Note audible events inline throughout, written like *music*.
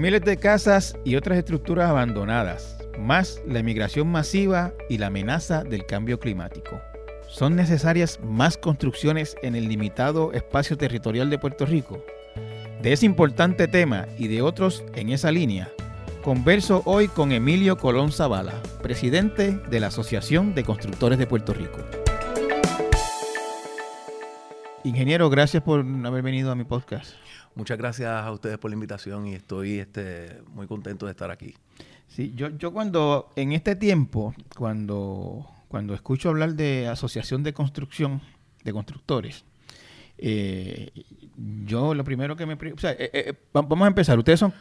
Miles de casas y otras estructuras abandonadas, más la emigración masiva y la amenaza del cambio climático. ¿Son necesarias más construcciones en el limitado espacio territorial de Puerto Rico? De ese importante tema y de otros en esa línea, converso hoy con Emilio Colón Zavala, presidente de la Asociación de Constructores de Puerto Rico. Ingeniero, gracias por haber venido a mi podcast. Muchas gracias a ustedes por la invitación y estoy este, muy contento de estar aquí. Sí, yo, yo cuando, en este tiempo, cuando, cuando escucho hablar de asociación de construcción, de constructores, eh, yo lo primero que me... O sea, eh, eh, vamos a empezar. Ustedes son...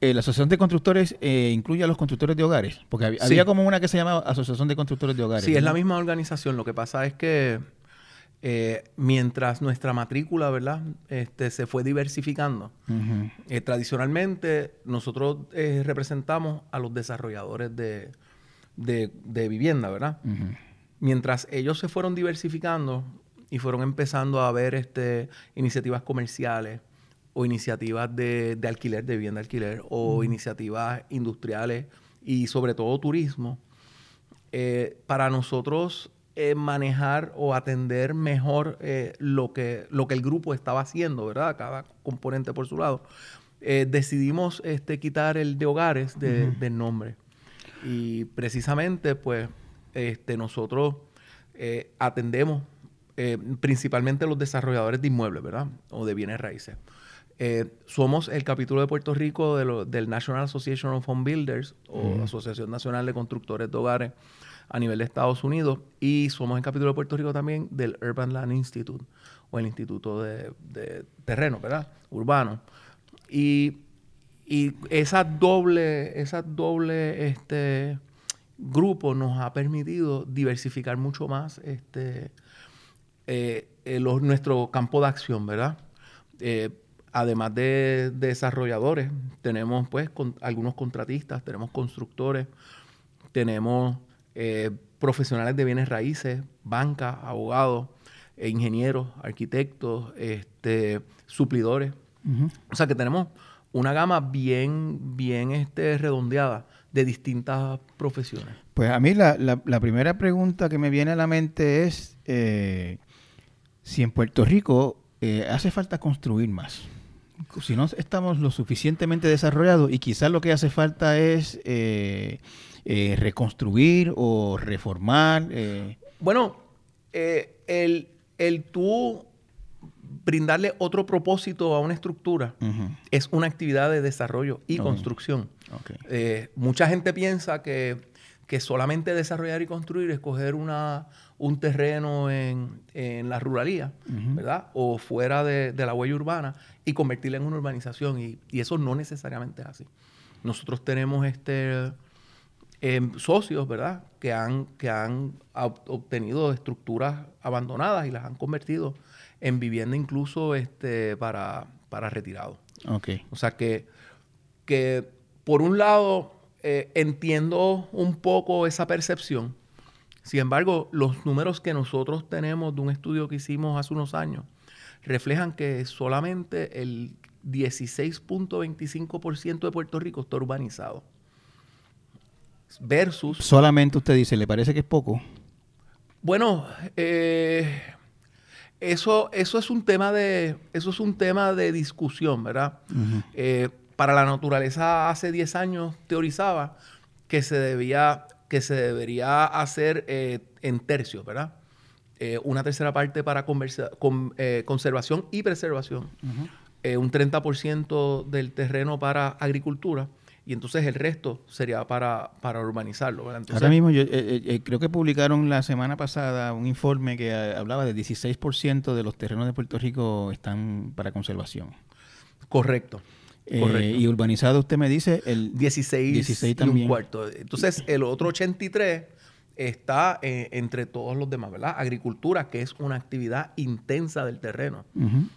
la Asociación de Constructores incluye a los constructores de hogares, porque había, como una que se llama Asociación de Constructores de Hogares. Sí, es la misma organización. Lo que pasa es que eh, mientras nuestra matrícula, ¿verdad? Este, se fue diversificando. Eh, tradicionalmente, nosotros eh, representamos a los desarrolladores de, vivienda, ¿verdad? Mientras ellos se fueron diversificando y fueron empezando a ver este, iniciativas comerciales o iniciativas de, alquiler, de vivienda alquiler, o iniciativas industriales y sobre todo turismo, para nosotros eh, manejar o atender mejor eh, lo, que, lo que el grupo estaba haciendo, ¿verdad? Cada componente por su lado. Eh, decidimos este, quitar el de hogares del nombre. Y precisamente, pues, este, nosotros atendemos principalmente los desarrolladores de inmuebles, ¿verdad? O de bienes raíces. somos el capítulo de Puerto Rico del National Association of Home Builders, o Asociación Nacional de Constructores de Hogares, a nivel de Estados Unidos y somos el capítulo de Puerto Rico también del Urban Land Institute o el Instituto de, Terreno, ¿verdad? Urbano. Y, esa doble, esa doble este, grupo nos ha permitido diversificar mucho más este, eh, eh, nuestro campo de acción, ¿verdad? Eh, además de, desarrolladores, tenemos pues algunos contratistas, tenemos constructores, tenemos eh, profesionales de bienes raíces, banca, abogados, eh, ingenieros, arquitectos, este, suplidores. O sea que tenemos una gama bien, bien este, redondeada de distintas profesiones. Pues a mí la, primera pregunta que me viene a la mente es eh, si en Puerto Rico hace falta construir más. Si no estamos lo suficientemente desarrollados y quizás lo que hace falta es eh, reconstruir o reformar? Eh. Bueno, eh, el, el tú brindarle otro propósito a una estructura es una actividad de desarrollo y construcción. mucha gente piensa que, solamente desarrollar y construir es coger una, un terreno en, la ruralía, ¿verdad? O fuera de, la huella urbana y convertirla en una urbanización. Y, y, eso no necesariamente es así. Nosotros tenemos este Em, socios, ¿verdad? Que han, que han obtenido estructuras abandonadas y las han convertido en vivienda incluso este, para, para retirados. Okay. O sea que, que por un lado eh, entiendo un poco esa percepción. Sin embargo, los números que nosotros tenemos de un estudio que hicimos hace unos años reflejan que solamente el 16.25% de Puerto Rico está urbanizado versus... Solamente usted dice, ¿le parece que es poco? Bueno, eh, eso, eso, es un tema de, eso es un tema de discusión, ¿verdad? Eh, para la naturaleza hace 10 años teorizaba que se, debía, que se debería hacer eh, en tercios, ¿verdad? una tercera parte para conservación y preservación, un 30% del terreno para agricultura y entonces el resto sería para, para urbanizarlo. Ahora mismo yo eh, eh, eh, creo que publicaron la semana pasada un informe que hablaba de 16% de los terrenos de Puerto Rico están para conservación. Correcto. Y urbanizado usted me dice el 16, 16 también. un cuarto. Entonces el otro 83 está entre todos los demás, ¿verdad? Agricultura, que es una actividad intensa del terreno.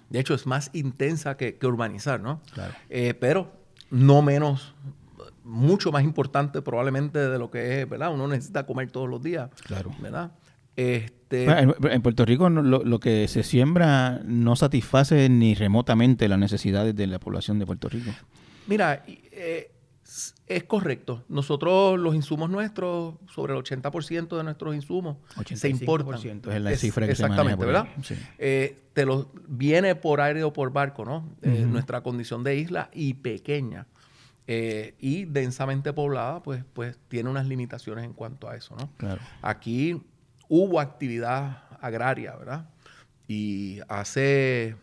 De hecho, es más intensa que, que urbanizar, ¿no? Claro. pero no menos mucho más importante probablemente de lo que es, ¿verdad? Uno necesita comer todos los días, claro. ¿verdad? Este... en, Puerto Rico lo, que se siembra no satisface ni remotamente las necesidades de la población de Puerto Rico. Mira, eh, es correcto. Nosotros, los insumos nuestros, sobre el 80% de nuestros insumos se importan. es la cifra que Exactamente, se ¿verdad? Eh, te los viene por aire o por barco, ¿no? Eh, nuestra condición de isla y pequeña eh, y densamente poblada, pues, pues tiene unas limitaciones en cuanto a eso, ¿no? Claro. Aquí hubo actividad agraria, ¿verdad? Y hace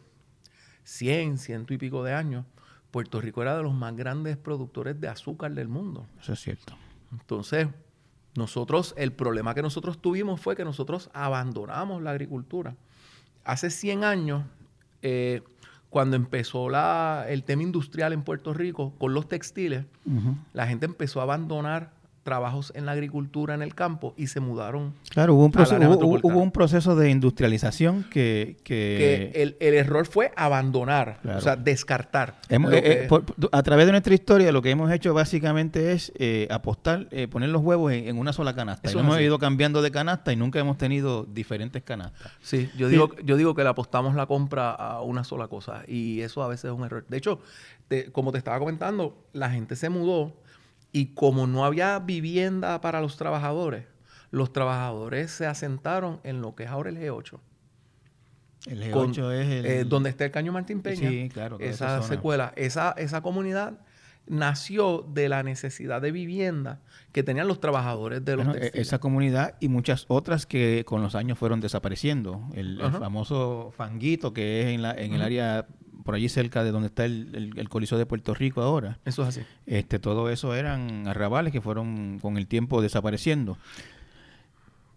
100, ciento y pico de años, Puerto Rico era de los más grandes productores de azúcar del mundo. Eso es cierto. Entonces, nosotros, el problema que nosotros tuvimos fue que nosotros abandonamos la agricultura. Hace 100 años, eh, cuando empezó la, el tema industrial en Puerto Rico con los textiles, la gente empezó a abandonar trabajos en la agricultura en el campo y se mudaron. Claro, hubo un, proceso, hubo, un proceso de industrialización que... que... el, el, error fue abandonar, o sea, descartar. Eh, eh, a través de nuestra historia lo que hemos hecho básicamente es eh, apostar, poner los huevos en, una sola canasta. hemos ido cambiando de canasta y nunca hemos tenido diferentes canastas. Sí, yo digo, yo digo que le apostamos la compra a una sola cosa y eso a veces es un error. De hecho, como te estaba comentando, la gente se mudó y como no había vivienda para los trabajadores, los trabajadores se asentaron en lo que es ahora el G8. El G8 es el... Eh, donde está el Caño Martín Peña. Sí, claro. Esa secuela. Esa, esa comunidad nació de la necesidad de vivienda que tenían los trabajadores de los e-, Esa comunidad y muchas otras que con los años fueron desapareciendo. El, famoso fanguito que es en, la, en el área por allí cerca de donde está el, el, Coliseo de Puerto Rico ahora. Eso es así. Este, todo eso eran arrabales que fueron con el tiempo desapareciendo.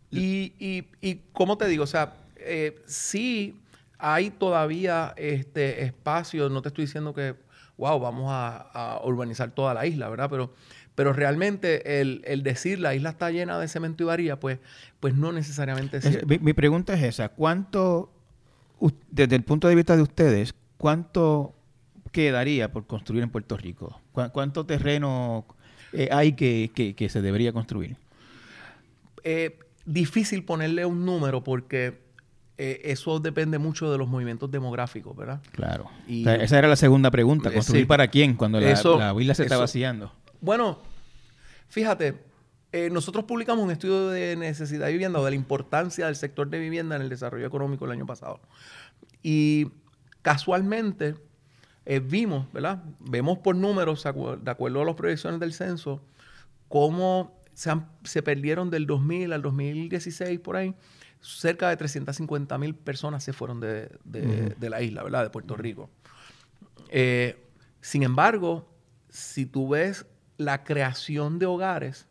Y, y, y como te digo, o sea, eh, sí hay todavía este espacio, no te estoy diciendo que, wow, vamos a, urbanizar toda la isla, ¿verdad? Pero, pero realmente el, decir la isla está llena de cemento y varilla, pues, pues no necesariamente es, mi, mi, pregunta es esa, ¿cuánto, desde el punto de vista de ustedes, ¿cuánto quedaría por construir en Puerto Rico? ¿Cuánto terreno eh, hay que, se debería construir? Eh, difícil ponerle un número porque eh, eso depende mucho de los movimientos demográficos, ¿verdad? Claro. esa era la segunda pregunta. ¿Construir para quién cuando la, la se está vaciando? Bueno, fíjate, nosotros publicamos un estudio de necesidad de vivienda o de la importancia del sector de vivienda en el desarrollo económico el año pasado. Y Casualmente, eh, vimos, ¿verdad? Vemos por números, de acuerdo a las proyecciones del censo, cómo se, perdieron del 2000 al 2016 por ahí. Cerca de 350 mil personas se fueron de, la isla, ¿verdad? De Puerto Rico. Eh, sin embargo, si tú ves la creación de hogares,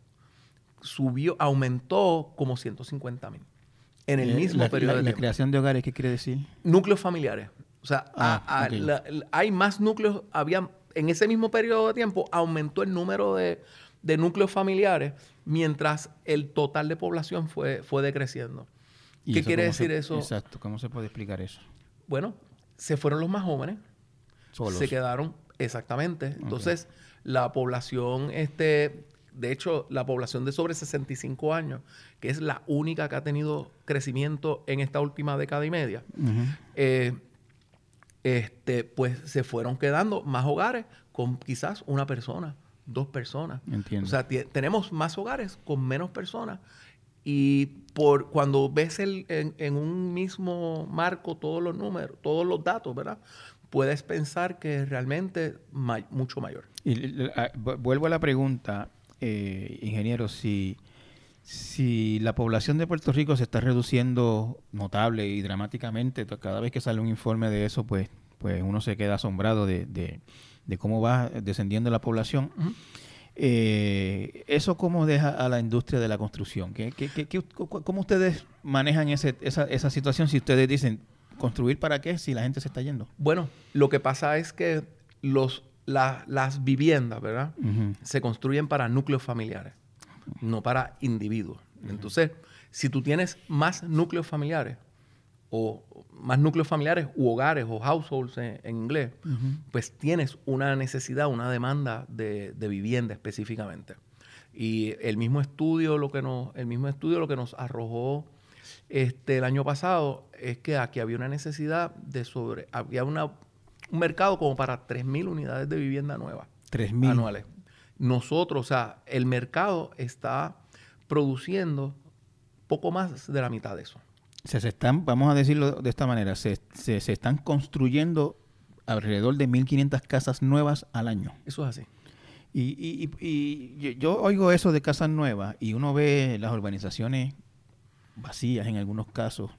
subió, aumentó como 150 mil en el eh, mismo periodo de la creación de hogares, ¿qué quiere decir? Núcleos familiares. O sea, ah, hay más núcleos, había, en ese mismo periodo de tiempo aumentó el número de, núcleos familiares mientras el total de población fue, fue decreciendo. ¿Qué quiere decir eso? Exacto, ¿cómo se puede explicar eso? Bueno, se fueron los más jóvenes, se quedaron, exactamente. Entonces, la población, este, de hecho, la población de sobre 65 años, que es la única que ha tenido crecimiento en esta última década y media, este, pues se fueron quedando más hogares con quizás una persona, dos personas. Entiendo. O sea, tenemos más hogares con menos personas. Y por cuando ves el, en, un mismo marco todos los números, todos los datos, ¿verdad? Puedes pensar que es realmente mucho mayor. Y vuelvo a la pregunta, eh, ingeniero, si si la población de Puerto Rico se está reduciendo notable y dramáticamente, cada vez que sale un informe de eso, pues, pues uno se queda asombrado de, cómo va descendiendo la población. Eh, ¿Eso cómo deja a la industria de la construcción? ¿Qué, cómo ustedes manejan esa, esa situación si ustedes dicen, ¿construir para qué si la gente se está yendo? Bueno, lo que pasa es que los, las viviendas, ¿verdad? Se construyen para núcleos familiares no para individuos. Entonces, si tú tienes más núcleos familiares, o más núcleos familiares u hogares o households en, inglés, pues tienes una necesidad, una demanda de, vivienda específicamente. Y el mismo estudio lo que nos, el mismo estudio lo que nos arrojó este, el año pasado es que aquí había una necesidad de sobre, había una, un mercado como para 3.000 unidades de vivienda nueva. 3.000 anuales. Nosotros, o sea, el mercado está produciendo poco más de la mitad de eso. Se, se están, vamos a decirlo de esta manera, se, se, se están construyendo alrededor de 1.500 casas nuevas al año. Eso es así. Y, y- y- y yo oigo eso de casas nuevas y uno ve las urbanizaciones vacías en algunos casos.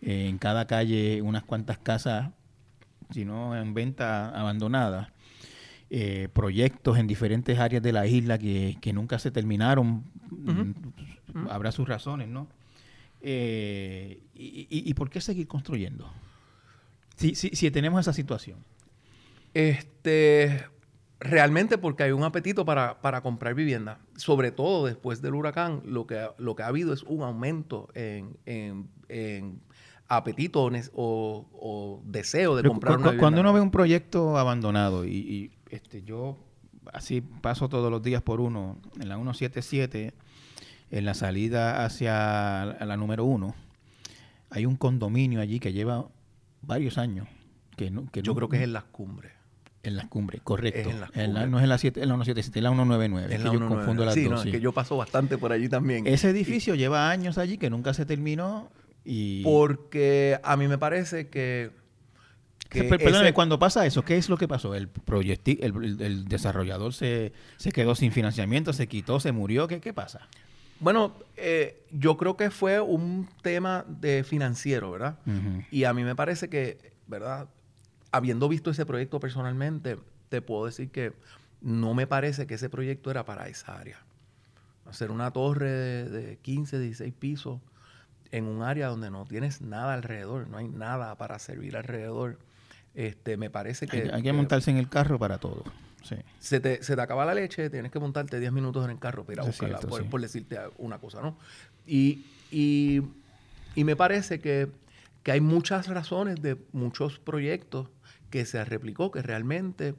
Eh, en cada calle unas cuantas casas, si no en venta, abandonadas. Eh, proyectos en diferentes áreas de la isla que, que nunca se terminaron. Mm, Habrá sus razones, ¿no? Eh, y, y- y por qué seguir construyendo? Si, si, si tenemos esa situación. Este, realmente porque hay un apetito para, para comprar vivienda. Sobre todo después del huracán, lo que, ha- lo que ha habido es un aumento en, en- en apetito o, o- deseo de Pero comprar cu- una cu- vivienda. Cuando uno ve un proyecto abandonado y, y, este, yo así paso todos los días por uno, en la 177, en la salida hacia la, la número uno, hay un condominio allí que lleva varios años. Que no, que Yo no- creo que es en las cumbres. en las cumbres, correcto. Es en las En la- cumbres. no es en la, 7, en la 177, es la 199. Es que la yo 199. confundo las sí, dos. no, sí. es que yo paso bastante por allí también. Ese edificio lleva años allí que nunca se terminó y... Porque a mí me parece que... que Per- perdóname, ese- cuando pasa eso, ¿qué es lo que pasó? ¿El, el, desarrollador se, se quedó sin financiamiento, se quitó, se murió? ¿Qué, qué pasa? Bueno, eh, yo creo que fue un tema de financiero, ¿verdad? Y a mí me parece que, ¿verdad? Habiendo visto ese proyecto personalmente, te puedo decir que no me parece que ese proyecto era para esa área. Hacer una torre de, de 15, 16 pisos en un área donde no tienes nada alrededor, no hay nada para servir alrededor. Este, me parece que, Hay, hay que montarse en el carro para todo. Sí. se te, se te acaba la leche, tienes que montarte 10 minutos en el carro para ir a buscarla, cierto, por, sí. por decirte una cosa, ¿no? Y, y, y me parece que, que hay muchas razones de muchos proyectos que se replicó, que realmente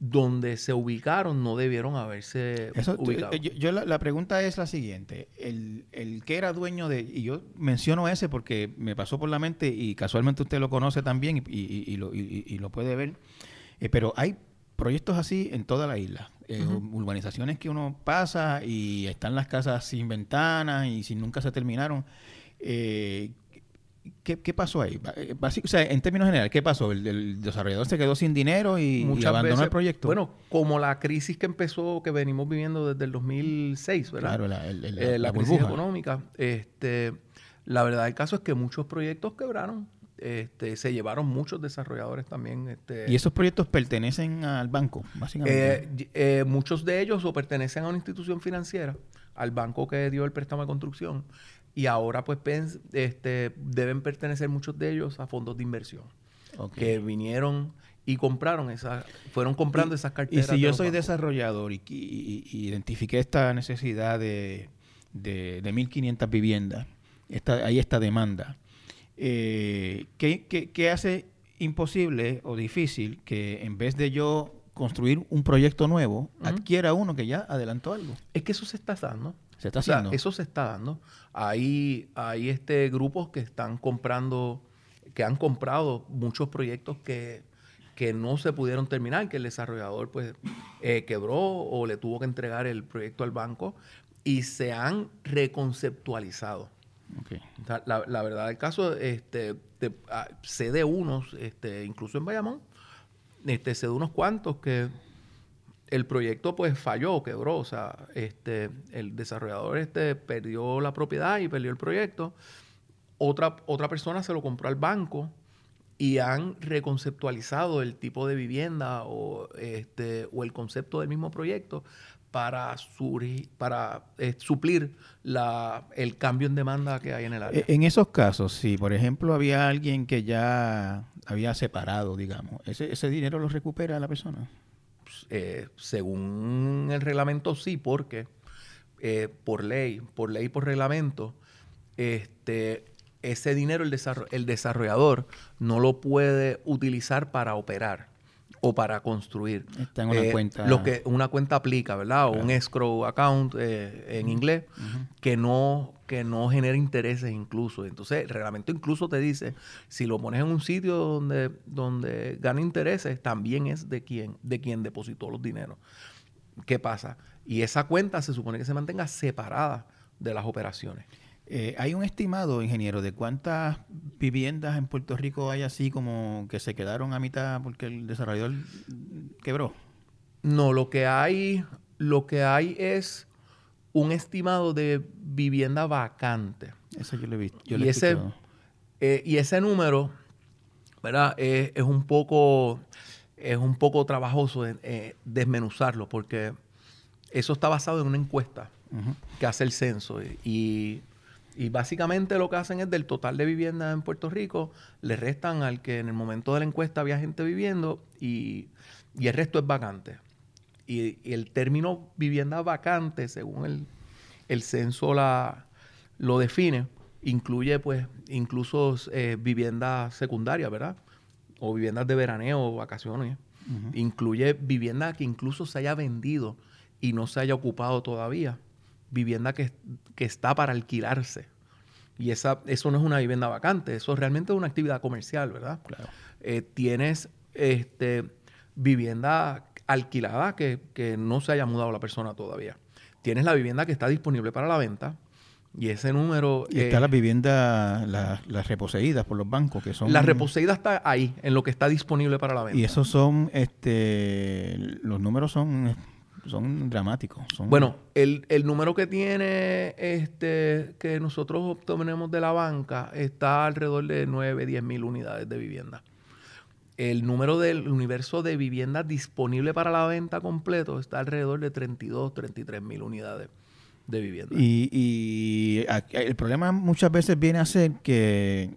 donde se ubicaron no debieron haberse Eso, ubicado. eh, yo, yo la, la pregunta es la siguiente. El, el que era dueño de... Y yo menciono ese porque me pasó por la mente y casualmente usted lo conoce también y, y- y lo, y- lo puede ver. Eh, pero hay proyectos así en toda la isla. Eh, Urbanizaciones que uno pasa y están las casas sin ventanas y sin nunca se terminaron. Eh, ¿qué, qué pasó ahí? Eh, básico- o sea, en términos generales, ¿qué pasó? ¿El, el desarrollador se quedó sin dinero y, abandonó veces- el proyecto? Bueno, como la crisis que empezó, que venimos viviendo desde el 2006, ¿verdad? claro, la, el- el- eh, la, la crisis burbuja. económica. Este, la verdad del caso es que muchos proyectos quebraron. Este, se llevaron muchos desarrolladores también. Este, Y esos proyectos pertenecen al banco, básicamente. eh, eh, muchos de ellos o pertenecen a una institución financiera, al banco que dio el préstamo de construcción, y ahora pues este, deben pertenecer muchos de ellos a fondos de inversión Ok. que vinieron y compraron esas, fueron comprando esas Y carteras. si de yo soy bancos. desarrollador y, y- y identifiqué esta necesidad de, de, de 1.500 viviendas, esta, hay esta demanda, eh, ¿qué, qué- qué hace imposible o difícil que en vez de yo construir un proyecto nuevo, Ujú. adquiera uno que ya adelantó algo? Es que eso se está dando. Se está O sea, haciendo. eso se está dando. Hay, hay este grupos que están comprando, que han comprado muchos proyectos que, que no se pudieron terminar, que el desarrollador pues eh, quebró o le tuvo que entregar el proyecto al banco y se han reconceptualizado. La, la verdad del caso, este, te- ah, sé de unos, este, incluso en Bayamón, este, sé de unos cuantos que el proyecto pues falló, quebró, o sea, este, el desarrollador este, perdió la propiedad y perdió el proyecto. Otra, otra persona se lo compró al banco y han reconceptualizado el tipo de vivienda o, este, o el concepto del mismo proyecto para, surgi- para eh, suplir la, el cambio en demanda que hay en el área. E- En esos casos, si por ejemplo había alguien que ya había separado, digamos, ¿ese, ese dinero lo recupera la persona? Eh, según el reglamento, sí, porque eh, por ley, por ley, por reglamento, este, ese dinero el, el desarrollador no lo puede utilizar para operar. O para construir. Está en una Eh, cuenta. Lo que una cuenta aplica, ¿verdad? O un escrow account eh, en inglés que no que no genera intereses incluso. Entonces, el reglamento incluso te dice, si lo pones en un sitio donde, donde gana intereses, también es de quien, de quien depositó los dineros. ¿Qué pasa? Y esa cuenta se supone que se mantenga separada de las operaciones. Eh, hay un estimado, ingeniero, de cuántas viviendas en Puerto Rico hay así como que se quedaron a mitad porque el desarrollador quebró. No, lo que hay, lo que hay es un estimado de vivienda vacante. Eso yo lo he visto. Yo Y ese-. Eh, y ese número, ¿verdad? Es, es un poco, es un poco trabajoso eh, desmenuzarlo porque eso está basado en una encuesta Ujú. que hace el censo y, y básicamente lo que hacen es del total de viviendas en Puerto Rico le restan al que en el momento de la encuesta había gente viviendo y, y el resto es vacante. Y, y el término vivienda vacante, según el, el censo la, lo define, incluye pues incluso eh, viviendas secundarias, ¿verdad? O viviendas de veraneo o vacaciones. Incluye vivienda que incluso se haya vendido y no se haya ocupado todavía. Vivienda que, que está para alquilarse. Y esa, eso no es una vivienda vacante, eso realmente es una actividad comercial, ¿verdad? Claro. Eh, tienes este, vivienda alquilada que, que no se haya mudado la persona todavía. Tienes la vivienda que está disponible para la venta y ese número... Y eh, está las viviendas, las, las reposeídas por los bancos, que son... la reposeída está ahí, en lo que está disponible para la venta. Y esos son, este, los números son, son dramáticos. Son, Bueno, el, el número que tiene este que nosotros obtenemos de la banca está alrededor de 9, 10 mil unidades de vivienda. El número del universo de viviendas disponible para la venta completo está alrededor de 32, 33 mil unidades de vivienda. Y, y aquí- el problema muchas veces viene a ser que,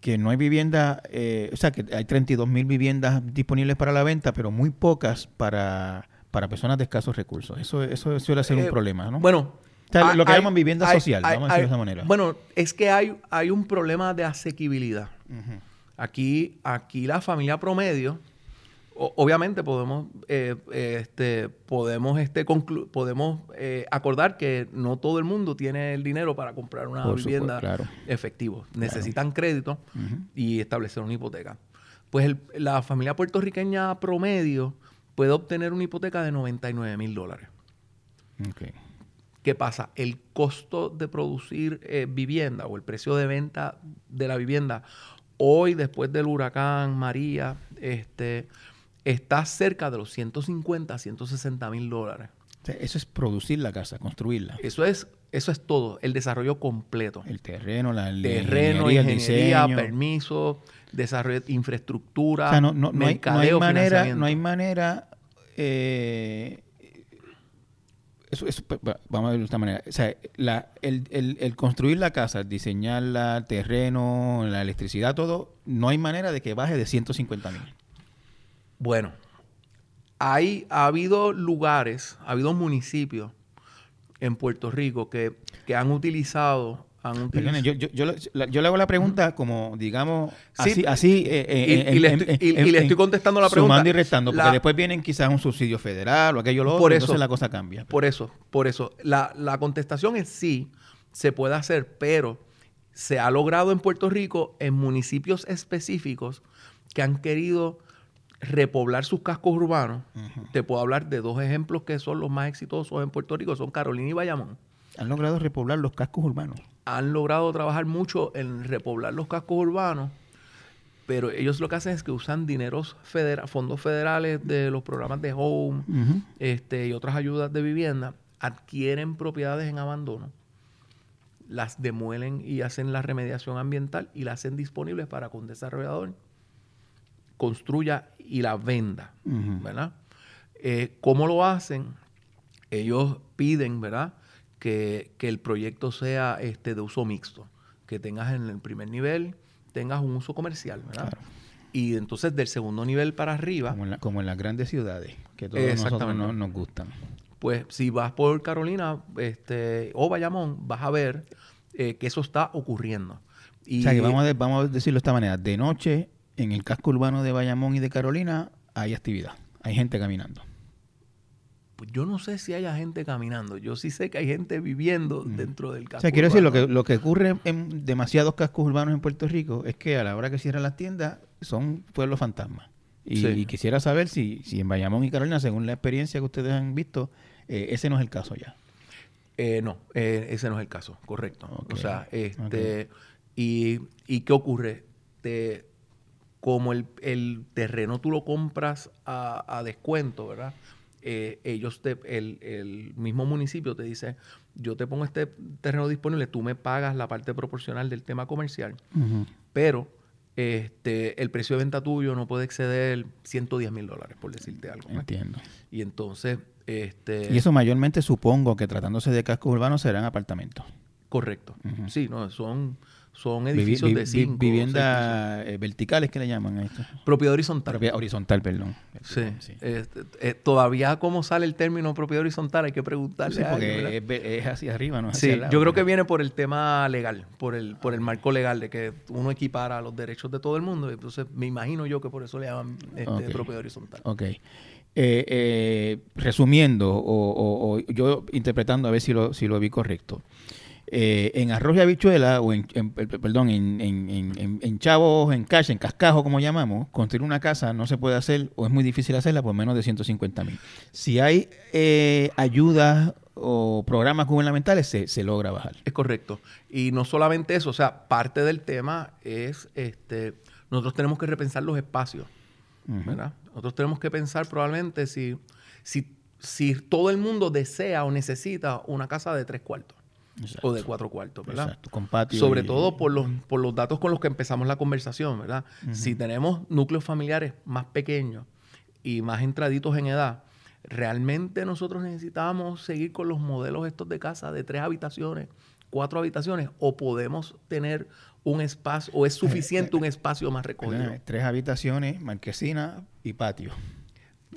que no hay vivienda, eh, o sea, que hay 32 mil viviendas disponibles para la venta, pero muy pocas para, para personas de escasos recursos. Eso, eso suele ser un Eh, problema, ¿no? Bueno, O sea, hay- lo que hay- llaman vivienda hay- social, hay- vamos a decirlo de esa manera. Bueno, es que hay, hay un problema de asequibilidad. Aquí, aquí la familia promedio, o- obviamente podemos, eh, eh, este, podemos, este, podemos eh, acordar que no todo el mundo tiene el dinero para comprar una Por supuesto, vivienda claro. efectivo. Necesitan crédito y establecer una hipoteca. Pues el- la familia puertorriqueña promedio puede obtener una hipoteca de 99 mil dólares. ¿Qué pasa? El costo de producir eh, vivienda o el precio de venta de la vivienda hoy, después del huracán María, este, está cerca de los 150 a 160 mil dólares. Eso es producir la casa, construirla. Eso es, eso es todo, el desarrollo completo. El terreno, la Terreno, ingeniería, el ingeniería, diseño. permiso, desarrollo de infraestructura, O sea, no, no, no hay, no hay mercadeo, manera, no hay manera. eh, eso, eso, pa- pa- vamos a verlo de esta manera. O sea, la- el, el- el construir la casa, diseñarla, el terreno, la electricidad, todo, no hay manera de que baje de 150 mil. Bueno, hay, ha habido lugares, ha habido municipios en Puerto Rico que, que han utilizado... Utilizado yo, yo, yo, le- la- yo le hago la pregunta como, digamos, Sí, así, así eh, eh, y- y le estoy- y- y le estoy contestando la pregunta. Sumando y restando, porque La- después vienen quizás un subsidio federal o aquello lo otro, Por entonces eso. la cosa cambia. Por eso, por eso. La, la contestación es sí, se puede hacer, pero se ha logrado en Puerto Rico en municipios específicos que han querido repoblar sus cascos urbanos. Te puedo hablar de dos ejemplos que son los más exitosos en Puerto Rico, son Carolina y Bayamón. Han logrado repoblar los cascos urbanos. Han logrado trabajar mucho en repoblar los cascos urbanos, pero ellos lo que hacen es que usan dineros fondos federales de los programas de Home, este, y otras ayudas de vivienda, adquieren propiedades en abandono, las demuelen y hacen la remediación ambiental y las hacen disponibles para que un desarrollador construya y la venda. ¿verdad? Eh, ¿Cómo lo hacen? Ellos piden, ¿verdad? Que, que el proyecto sea este, de uso mixto, que tengas en el primer nivel, tengas un uso comercial, ¿verdad? Claro. Y entonces del segundo nivel para arriba, Como en, la- como en las grandes ciudades, que todos nosotros no- nos gustan. pues si vas por Carolina este, o Bayamón, vas a ver eh, que eso está ocurriendo. Y o sea, que vamos a, vamos a decirlo de esta manera. De noche, en el casco urbano de Bayamón y de Carolina, hay actividad, hay gente caminando. Pues yo no sé si haya gente caminando. Yo sí sé que hay gente viviendo dentro del casco. O sea, quiero decir, lo que, lo que ocurre en demasiados cascos urbanos en Puerto Rico es que a la hora que cierran las tiendas son pueblos fantasmas. Y, quisiera saber si, si en Bayamón y Carolina, según la experiencia que ustedes han visto, eh, ese no es el caso ya. Eh, no, eh, ese no es el caso, correcto. O sea, este, y, y, qué ocurre? Te, como el, el, terreno tú lo compras a, a descuento, ¿verdad? Eh, ellos, te, el, el, mismo municipio te dice, yo te pongo este terreno disponible, tú me pagas la parte proporcional del tema comercial, pero este, el precio de venta tuyo no puede exceder 110 mil dólares, por decirte algo. Entiendo. Y entonces... Este, y eso mayormente supongo que tratándose de cascos urbanos serán apartamentos. Correcto. Sí, no, son son edificios de cinco. Viviendas eh, verticales que le llaman a esto. Propiedad horizontal. Propiedad horizontal, perdón. Sí. Este, eh, todavía cómo sale el término propiedad horizontal hay que preguntarle. Sí, porque es, hacia arriba, no Sí, yo creo que viene por el tema legal, por el, por el marco legal de que uno equipara los derechos de todo el mundo. Entonces me imagino yo que por eso le llaman este, propiedad horizontal. Ok. Eh, resumiendo, o, o, yo interpretando a ver si lo, si lo vi correcto. Eh, en arroz y habichuela, o en, perdón, en, en, en, chavos, en cash, en cascajo, como llamamos, construir una casa no se puede hacer o es muy difícil hacerla por menos de 150 mil. Si hay eh, ayudas o programas gubernamentales, se, se, logra bajar. Es correcto. Y no solamente eso, o sea, parte del tema es, este, nosotros tenemos que repensar los espacios, ¿verdad? Nosotros tenemos que pensar probablemente si, si, si todo el mundo desea o necesita una casa de tres cuartos o de cuatro cuartos, ¿verdad? Exacto, con patio Sobre todo por los, por los datos con los que empezamos la conversación, ¿verdad? Si tenemos núcleos familiares más pequeños y más entraditos en edad, realmente nosotros necesitamos seguir con los modelos estos de casa de tres habitaciones, cuatro habitaciones, o podemos tener un espacio, o es suficiente un espacio más recogido. Tres habitaciones, marquesina y patio.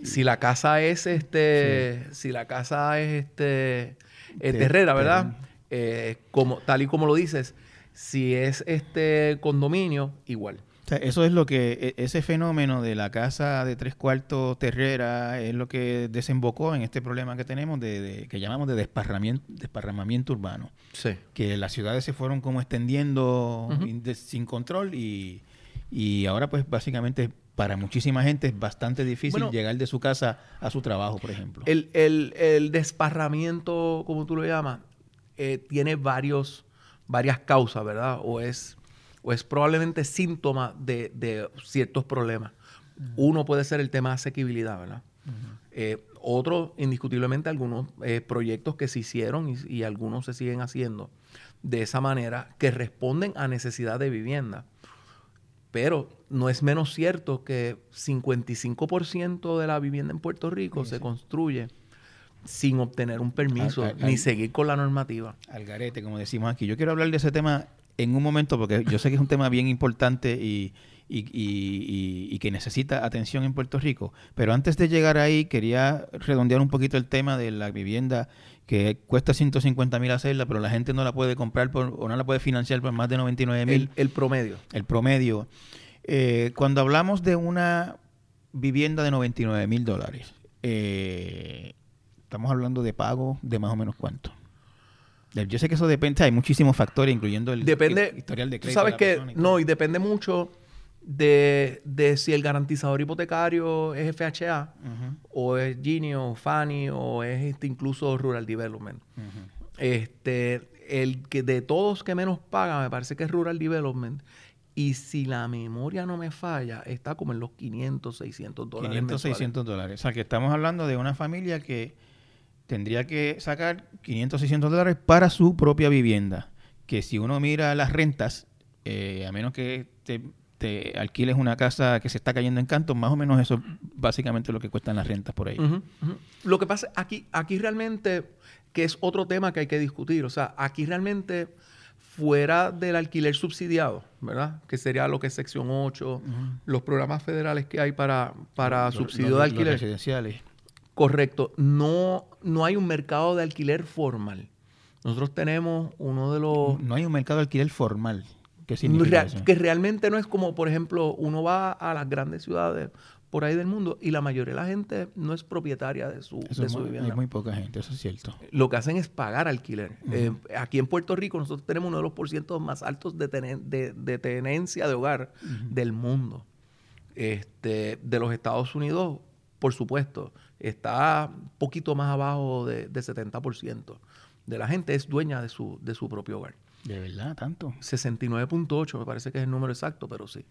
Si la casa es este, si la casa es este, es terrera, ¿verdad? Eh, como, tal y como lo dices, si es este condominio, igual. eso es lo que, e, ese fenómeno de la casa de tres cuartos terrera es lo que desembocó en este problema que tenemos de, que llamamos de desparramamiento, urbano. Sí. Que las ciudades se fueron como extendiendo sin control y, y ahora pues básicamente para muchísima gente es bastante difícil llegar de su casa a su trabajo, por ejemplo. El, el, el desparramiento, como tú lo llamas, eh, tiene varios, varias causas, ¿verdad? O es, o es probablemente síntoma de, ciertos problemas. Uno puede ser el tema de asequibilidad, ¿verdad? Eh, otro, indiscutiblemente, algunos eh, proyectos que se hicieron y, y, algunos se siguen haciendo de esa manera que responden a necesidad de vivienda. Pero no es menos cierto que 55% de la vivienda en Puerto Rico se construye sin obtener un permiso ni seguir con la normativa. Al garete, como decimos aquí. Yo quiero hablar de ese tema en un momento porque yo sé que es un tema bien importante y, que necesita atención en Puerto Rico. Pero antes de llegar ahí, quería redondear un poquito el tema de la vivienda que cuesta 150 mil hacerla, pero la gente no la puede comprar por, o no la puede financiar por más de 99 mil. El, promedio. El promedio. Eh, cuando hablamos de una vivienda de 99 mil dólares, eh, estamos hablando de pago de más o menos cuánto. Yo sé que eso depende, hay muchísimos factores, incluyendo el, depende, historial de crédito. sabes que, no, y depende mucho de, si el garantizador hipotecario es FHA, o es Gini, o Fannie, o es este, incluso Rural Development. Este, el que de todos que menos paga, me parece que es Rural Development. Y si la memoria no me falla, está como en los 500, 600 dólares. 500, 600 dólares. O sea, que estamos hablando de una familia que tendría que sacar 500, 600 dólares para su propia vivienda. Que si uno mira las rentas, eh, a menos que te, alquiles una casa que se está cayendo en canto, más o menos eso es básicamente lo que cuestan las rentas por ahí. Lo que pasa, aquí, aquí realmente, que es otro tema que hay que discutir, o sea, aquí realmente fuera del alquiler subsidiado, ¿verdad? Que sería lo que es sección 8, los programas federales que hay para, para subsidio de alquiler. residenciales Correcto. No, no hay un mercado de alquiler formal. Nosotros tenemos uno de los... No hay un mercado de alquiler formal. ¿Qué significa eso? Que realmente no es como, por ejemplo, uno va a las grandes ciudades, por ahí del mundo y la mayoría de la gente no es propietaria de su, de su muy, vivienda. hay muy poca gente, eso es cierto. Lo que hacen es pagar alquiler. Eh, aquí en Puerto Rico nosotros tenemos uno de los porcientos más altos de, tenen- de- de tenencia de hogar del mundo. Este, de los Estados Unidos, por supuesto, está un poquito más abajo de, de 70% de la gente es dueña de su, de su propio hogar. De verdad, tanto. 69.8 me parece que es el número exacto, pero sí.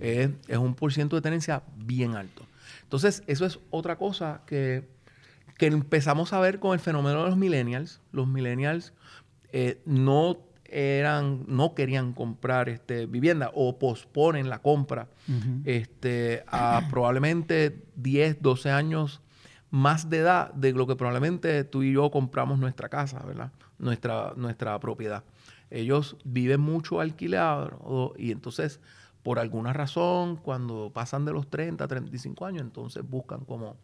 Es- Es, un por ciento de tenencia bien alto. Entonces, eso es otra cosa que, que empezamos a ver con el fenómeno de los millennials. Los millennials eh, no eran, no querían comprar este, vivienda o posponen la compra este, a probablemente 10, 12 años más de edad de lo que probablemente tú y yo compramos nuestra casa, ¿verdad? Nuestra, nuestra propiedad. Ellos viven mucho alquilado y entonces, por alguna razón, cuando pasan de los 30, 35 años, entonces buscan cómo,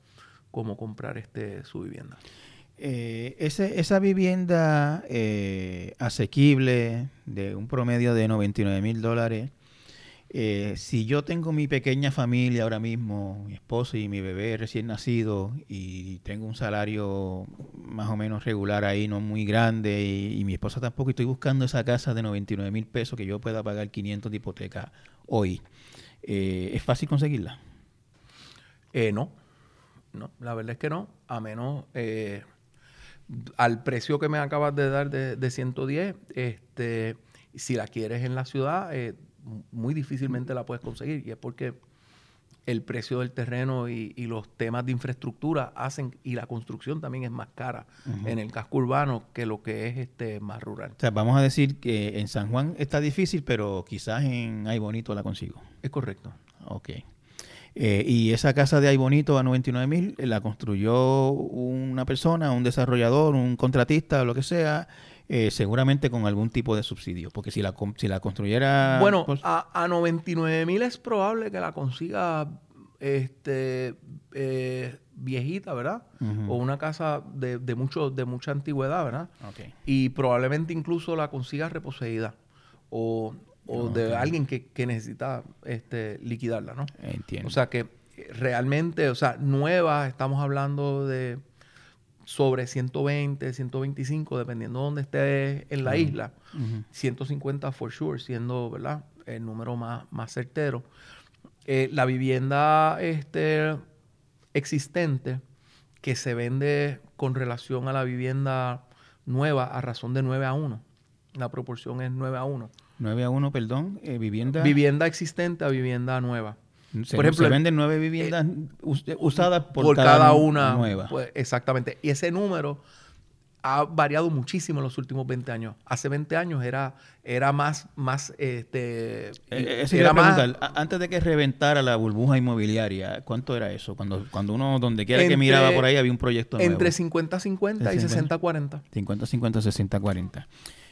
cómo comprar este, su vivienda. Eh, ese- esa vivienda eh, asequible de un promedio de 99 mil dólares, eh, si yo tengo mi pequeña familia ahora mismo, mi esposo y mi bebé recién nacido, y tengo un salario más o menos regular ahí, no muy grande, y, mi esposa tampoco, y estoy buscando esa casa de 99 mil pesos que yo pueda pagar 500 de hipoteca hoy, eh, ¿es fácil conseguirla? Eh, no, no, la verdad es que no, a menos eh, al precio que me acabas de dar de, de 110, este, si la quieres en la ciudad, eh, muy difícilmente la puedes conseguir y es porque el precio del terreno y, y los temas de infraestructura hacen y la construcción también es más cara en el casco urbano que lo que es este más rural. O sea, vamos a decir que en San Juan está difícil, pero quizás en Ay Bonito la consigo. Es correcto. Ok. Eh, y esa casa de Ay Bonito a 99 mil la construyó una persona, un desarrollador, un contratista, lo que sea, eh, seguramente con algún tipo de subsidio. Porque si la, si la construyera... Bueno, pues, a, a 99 mil es probable que la consiga este, eh, viejita, ¿verdad? O una casa de, de, mucho, de mucha antigüedad, ¿verdad? Y probablemente incluso la consiga reposeída o, o de alguien que, que necesita este, liquidarla, ¿no? Entiendo. O sea que eh, realmente, o sea, nueva, estamos hablando de sobre 120, 125, dependiendo de dónde esté en la isla. Ujú. 150 for sure, siendo, ¿verdad? El número más, más certero. Eh, la vivienda este, existente que se vende con relación a la vivienda nueva a razón de 9 a 1. La proporción es 9 a 1. 9 a 1, perdón, eh, vivienda... Vivienda existente a vivienda nueva. Se, por ejemplo, se venden nueve viviendas us- usadas por, Por, cada, nu- una. nueva. Pues, exactamente. Y ese número ha variado muchísimo en los últimos 20 años. Hace 20 años era, era más, más, este, Eh, eso era más, antes de que reventara la burbuja inmobiliaria, ¿cuánto era eso? Cuando, cuando uno, donde quiera que miraba por ahí, había un proyecto nuevo. entre 50-50 y 50. 60-40. 50, 50, 60, 40.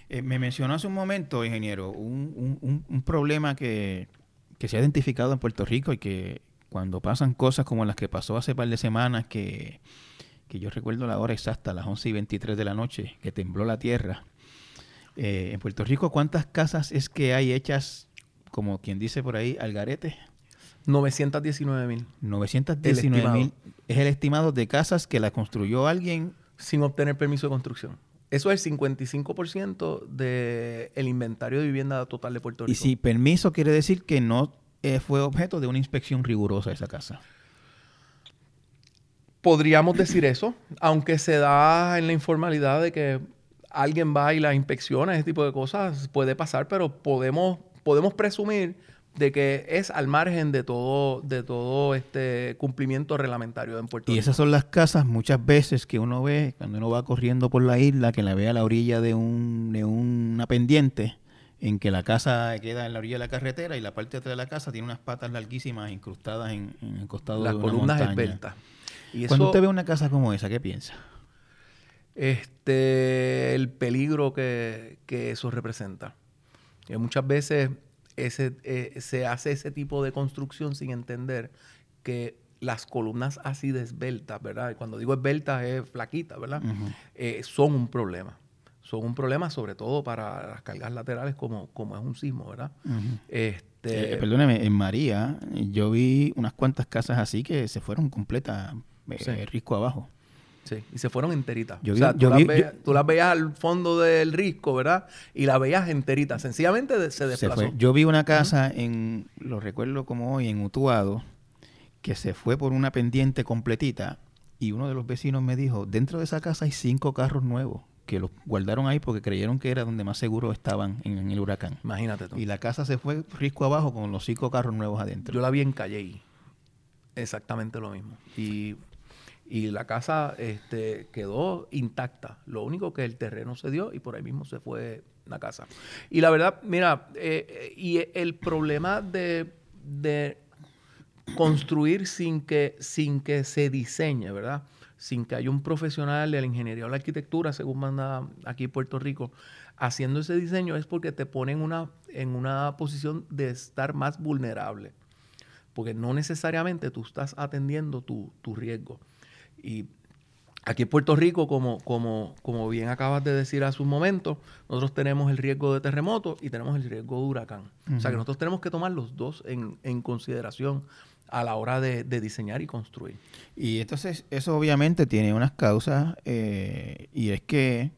Eh, me mencionó hace un momento, ingeniero, un- un- un problema que, que se ha identificado en Puerto Rico y que cuando pasan cosas como las que pasó hace par de semanas, que, que yo recuerdo la hora exacta, las 11 y 23 de la noche, que tembló la tierra. Eh, en Puerto Rico, ¿cuántas casas es que hay hechas, como quien dice por ahí, al garete? 919 mil. 919 mil. Es el estimado de casas que la construyó alguien Sin obtener permiso de construcción. Eso es el 55% del inventario de vivienda total de Puerto Rico. Y si permiso quiere decir que no eh, fue objeto de una inspección rigurosa esa casa. Podríamos decir eso, aunque se da en la informalidad de que alguien va y la inspecciona, ese tipo de cosas puede pasar, pero podemos, podemos presumir de que es al margen de todo, de todo este cumplimiento reglamentario en Puerto Y Rico. esas son las casas muchas veces que uno ve cuando uno va corriendo por la isla, que la ve a la orilla de, un, de una pendiente, en que la casa queda en la orilla de la carretera y la parte de atrás de la casa tiene unas patas larguísimas incrustadas en, en el costado Las de una columnas montaña. esbeltas. Y Cuando eso, usted ve una casa como esa, ¿qué piensa? este, el peligro que, que eso representa. Que muchas veces ese, eh, se hace ese tipo de construcción sin entender que las columnas así de esbeltas, ¿verdad? Y Cuando digo esbeltas es flaquita, ¿verdad? Eh, son un problema. Son un problema sobre todo para las cargas laterales como, como es un sismo, ¿verdad? Este, Este, Eh, perdóneme, en María yo vi unas cuantas casas así que se fueron completas, eh, Sí. risco abajo. Sí, y se fueron enteritas. Yo o vi- sea, tú, yo las vi- veías, tú las veías al fondo del risco, ¿verdad? Y las veías enteritas. Sencillamente de- se Se desplazó. fue. Yo vi una casa en, lo recuerdo como hoy, en Utuado, que se fue por una pendiente completita y uno de los vecinos me dijo, dentro de esa casa hay cinco carros nuevos que los guardaron ahí porque creyeron que era donde más seguro estaban en, en el huracán. Imagínate tú. Y la casa se fue risco abajo con los cinco carros nuevos adentro. Yo la vi en Calley. Exactamente lo mismo. Y, y la casa este, quedó intacta. Lo único que el terreno se dio y por ahí mismo se fue la casa. Y la verdad, mira, eh, eh, y el problema de, de construir sin que, sin que se diseñe, ¿verdad? Sin que haya un profesional de la ingeniería o la arquitectura, según manda aquí Puerto Rico, haciendo ese diseño es porque te pone en una, en una posición de estar más vulnerable. Porque no necesariamente tú estás atendiendo tu, tu riesgo. Y aquí en Puerto Rico, como, como, como bien acabas de decir hace un momento, nosotros tenemos el riesgo de terremoto y tenemos el riesgo de huracán. O sea que nosotros tenemos que tomar los dos en, en consideración a la hora de, de diseñar y construir. Y entonces eso obviamente tiene unas causas eh, y es que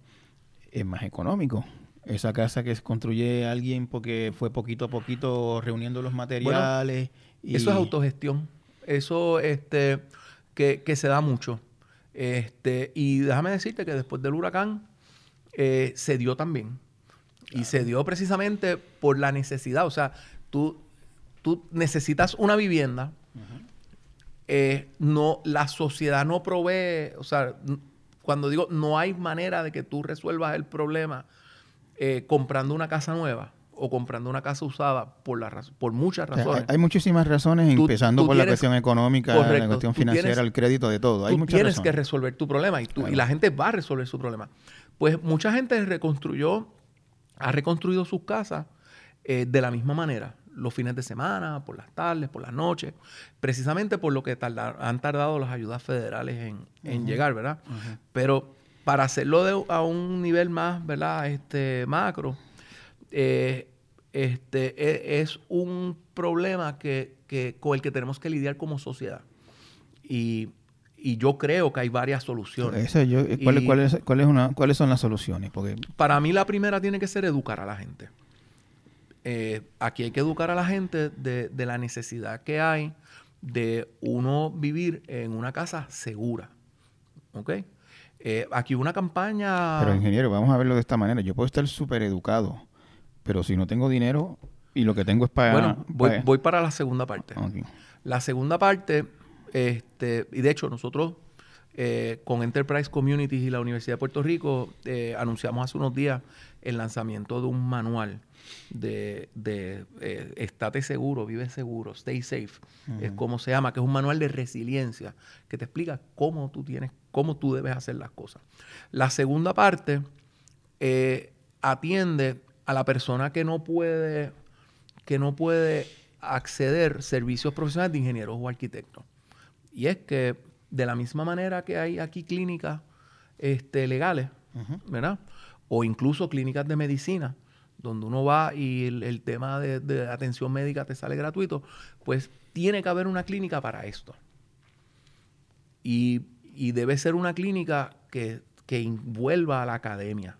es más económico. Esa casa que se construye alguien porque fue poquito a poquito reuniendo los materiales. y- Eso es autogestión. Eso este, que, que se da mucho. Este, y déjame decirte que después del huracán eh, se dio también. Y se dio precisamente por la necesidad. O sea, tú, tú necesitas una vivienda. Eh, no, la sociedad no provee, o sea, cuando digo no hay manera de que tú resuelvas el problema eh, comprando una casa nueva o comprando una casa usada por, la por muchas O sea, razones. hay, muchísimas razones, Tú- empezando tú por la cuestión económica, la cuestión financiera, tienes- el crédito, de todo. Hay tú muchas tienes que resolver tu problema y, tú, y Claro. la gente va a resolver su problema. Pues mucha gente reconstruyó, ha reconstruido sus casas eh, de la misma manera, los fines de semana, por las tardes, por las noches, precisamente por lo que han tardado las ayudas federales en, en llegar, ¿verdad? Pero para hacerlo de- a un nivel más, ¿verdad? Este, macro, eh, este, e- es un problema que, que- con el que tenemos que lidiar como sociedad. Y, y yo creo que hay varias soluciones. Eso yo- eh, ¿cuál- Y- cuál es- cuál es una- ¿Cuáles son las soluciones? Porque Para mí la primera tiene que ser educar a la gente. Eh, aquí hay que educar a la gente de, de la necesidad que hay de uno vivir en una casa segura. ¿Ok? Eh, aquí una campaña... Pero ingeniero, vamos a verlo de esta manera. Yo puedo estar súper educado, pero si no tengo dinero y lo que tengo es para... bueno, voy, voy para la segunda parte. La segunda parte, este, y de hecho nosotros eh, con Enterprise Communities y la Universidad de Puerto Rico eh, anunciamos hace unos días el lanzamiento de un manual de, de eh, estate seguro, vive seguro, stay safe, es como se llama, que es un manual de resiliencia que te explica cómo tú tienes, cómo tú debes hacer las cosas. La segunda parte eh, atiende a la persona que no puede, que no puede acceder servicios profesionales de ingenieros o arquitectos. Y es que de la misma manera que hay aquí clínicas este, legales, ¿verdad? O incluso clínicas de medicina, donde uno va y el, el tema de, de atención médica te sale gratuito, pues tiene que haber una clínica para esto. Y, y debe ser una clínica que, que envuelva a la academia,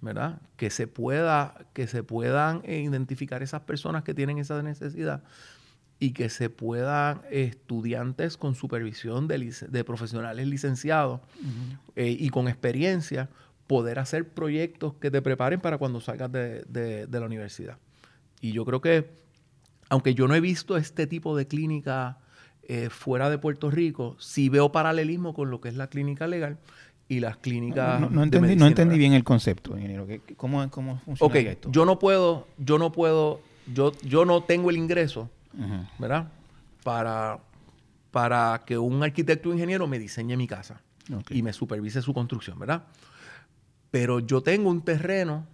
¿verdad? Que se pueda, que se puedan eh, identificar esas personas que tienen esa necesidad y que se puedan estudiantes con supervisión de, profesionales licenciados eh, y con experiencia poder hacer proyectos que te preparen para cuando salgas de, de- de la universidad. Y yo creo que, aunque yo no he visto este tipo de clínica eh, fuera de Puerto Rico, sí veo paralelismo con lo que es la clínica legal y las clínicas No, entendí, no entendí bien el concepto, ingeniero. ¿Qué- qué- ¿Cómo, cómo funciona Ok, esto? yo no puedo, yo no puedo, yo, yo no tengo el ingreso. ¿verdad? Para, para que un arquitecto o ingeniero me diseñe mi casa y me supervise su construcción, ¿verdad? Pero yo tengo un terreno,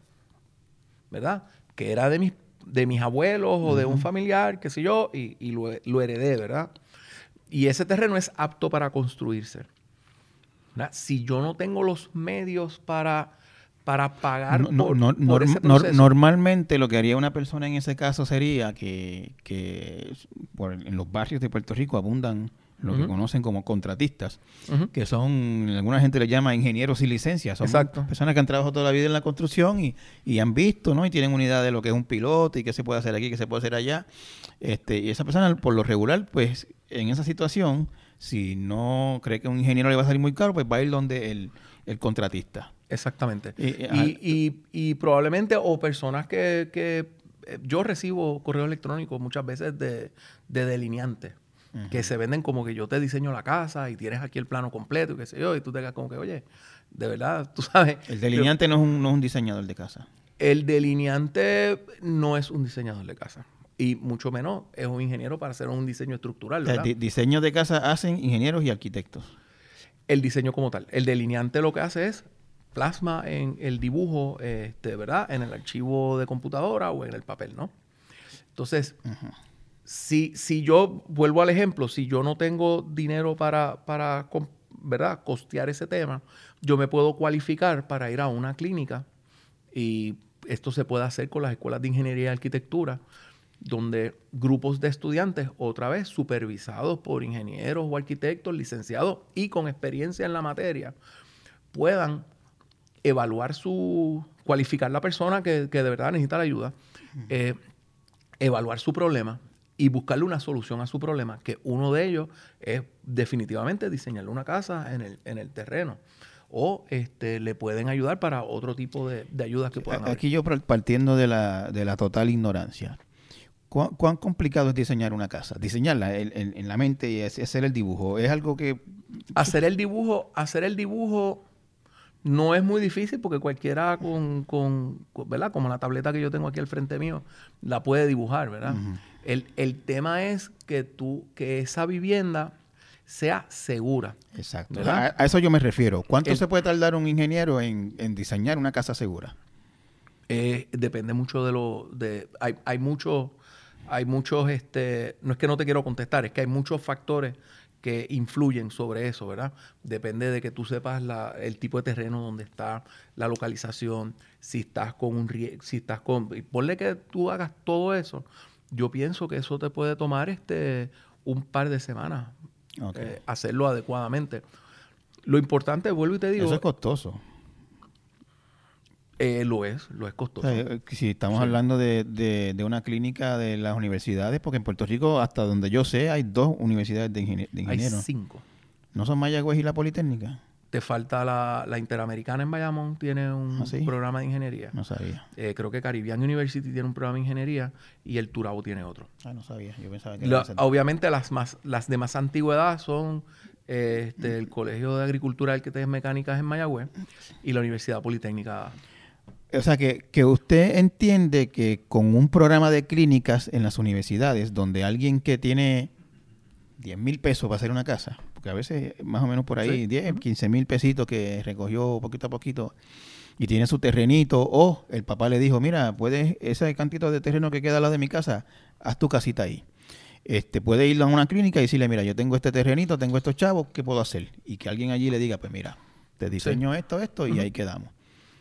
¿verdad? Que era de mis, de mis abuelos o de un familiar, qué sé yo, y, y lo, lo heredé, ¿verdad? Y ese terreno es apto para construirse. ¿Verdad? Si yo no tengo los medios para, para pagar No- no- por, no- por nor- ese nor- proceso. normalmente lo que haría una persona en ese caso sería que, que por- en los barrios de Puerto Rico abundan lo que conocen como contratistas, que son, alguna gente les llama ingenieros sin licencia, son Exacto. personas que han trabajado toda la vida en la construcción y, y han visto, ¿no? Y tienen una idea de lo que es un piloto y qué se puede hacer aquí, qué se puede hacer allá. Este, y esa persona, por lo regular, pues en esa situación, si no cree que un ingeniero le va a salir muy caro, pues va a ir donde el, el contratista. Exactamente. Y- Y, y- y probablemente, o personas que, que, eh, yo recibo correo electrónico muchas veces de, de delineantes, que se venden como que yo te diseño la casa y tienes aquí el plano completo y qué sé yo, y tú te quedas como que, oye, de verdad, *laughs* tú sabes. El delineante no, es un, no es un diseñador de casa. El delineante no es un diseñador de casa. Y mucho menos es un ingeniero para hacer un diseño estructural, diseño de casa hacen ingenieros y arquitectos. el diseño como tal. El delineante lo que hace es plasma en el dibujo, este, ¿verdad? En el archivo de computadora o en el papel, ¿no? Entonces, si, si yo vuelvo al ejemplo, si yo no tengo dinero para, para ¿verdad? costear ese tema, yo me puedo cualificar para ir a una clínica y esto se puede hacer con las escuelas de ingeniería y arquitectura, donde grupos de estudiantes, otra vez supervisados por ingenieros o arquitectos, licenciados y con experiencia en la materia, puedan evaluar su, cualificar la persona que, que de verdad necesita la ayuda, eh, evaluar su problema y buscarle una solución a su problema, que uno de ellos es definitivamente diseñarle una casa en el, en el terreno. O este, le pueden ayudar para otro tipo de, de ayudas que puedan haber. Aquí yo par- partiendo de la, de la total ignorancia. ¿Cuán, cuán complicado es diseñar una casa? Diseñarla en, en- en la mente y hacer el dibujo. Es algo que... Hacer el dibujo, hacer el dibujo no es muy difícil porque cualquiera con, con- con- ¿verdad? Como la tableta que yo tengo aquí al frente mío, la puede dibujar, ¿verdad? el, el tema es que tú, que esa vivienda sea segura. Exacto. A, a eso yo me refiero. ¿Cuánto El- se puede tardar un ingeniero en, en diseñar una casa segura? Eh, depende mucho de lo, de, hay, hay muchos, hay muchos, este, no es que no te quiero contestar, es que hay muchos factores que influyen sobre eso, ¿verdad? Depende de que tú sepas la- el tipo de terreno donde está, la localización, si estás con un si estás con, y ponle que tú hagas todo eso, yo pienso que eso te puede tomar este un par de semanas eh, hacerlo adecuadamente. Lo importante, vuelvo y te digo, eso es costoso. Eh, lo es, lo es O costoso. sea, eh, si estamos Sí. hablando de, de- de una clínica de las universidades, porque en Puerto Rico, hasta donde yo sé, hay dos universidades de, ingenie- de Hay ingenieros. cinco. ¿No son Mayagüez y la Politécnica? Te falta la, la Interamericana en Bayamón, tiene un ¿Ah, sí? programa de ingeniería. No sabía. Eh, creo que Caribbean University tiene un programa de ingeniería y el Turabo tiene otro. Ah, no sabía. Yo pensaba que La- obviamente las más las de más antigüedad son eh, este, el Colegio de Agricultura y Arquitectas Mecánicas en Mayagüez y la Universidad Politécnica. O sea, que, que usted entiende que con un programa de clínicas en las universidades, donde alguien que tiene 10 mil pesos para hacer una casa, porque a veces más o menos por ahí, Sí. 10, 15 mil pesitos que recogió poquito a poquito, y tiene su terrenito, o el papá le dijo, mira, puedes, ese cantito de terreno que queda al lado de mi casa, haz tu casita ahí. Este, puede ir a una clínica y decirle, mira, yo tengo este terrenito, tengo estos chavos, ¿qué puedo hacer? Y que alguien allí le diga, pues mira, te diseño esto, esto, y ahí quedamos.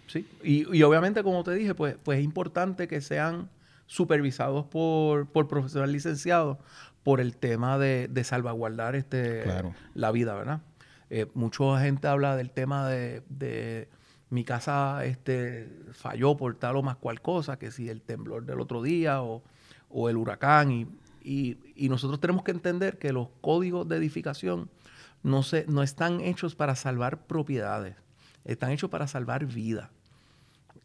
Sí. Y, y obviamente, como te dije, pues, pues es importante que sean supervisados por, por profesionales licenciados por el tema de, de salvaguardar este, Claro. la vida, ¿verdad? Eh, mucha gente habla del tema de, de mi casa este, falló por tal o más cual cosa, que si el temblor del otro día o, o el huracán. Y, y- y nosotros tenemos que entender que los códigos de edificación no, se, no están hechos para salvar propiedades, están hechos para salvar vida.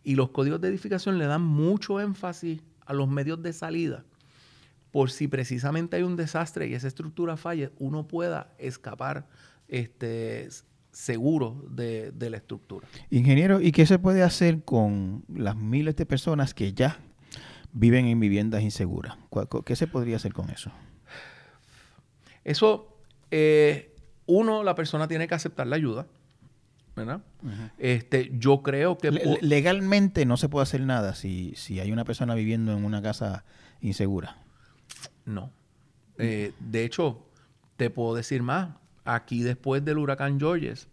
Y los códigos de edificación le dan mucho énfasis a los medios de salida. Por si precisamente hay un desastre y esa estructura falle, uno pueda escapar este, seguro de, de la estructura. Ingeniero, ¿y qué se puede hacer con las miles de personas que ya viven en viviendas inseguras? ¿Cuál- cu- ¿Qué se podría hacer con eso? Eso, eh, uno, la persona tiene que aceptar la ayuda, ¿verdad? este, yo creo que... Le- legalmente no se puede hacer nada si, si hay una persona viviendo en una casa insegura. No. Eh, de hecho, te puedo decir más. Aquí después del huracán Georges,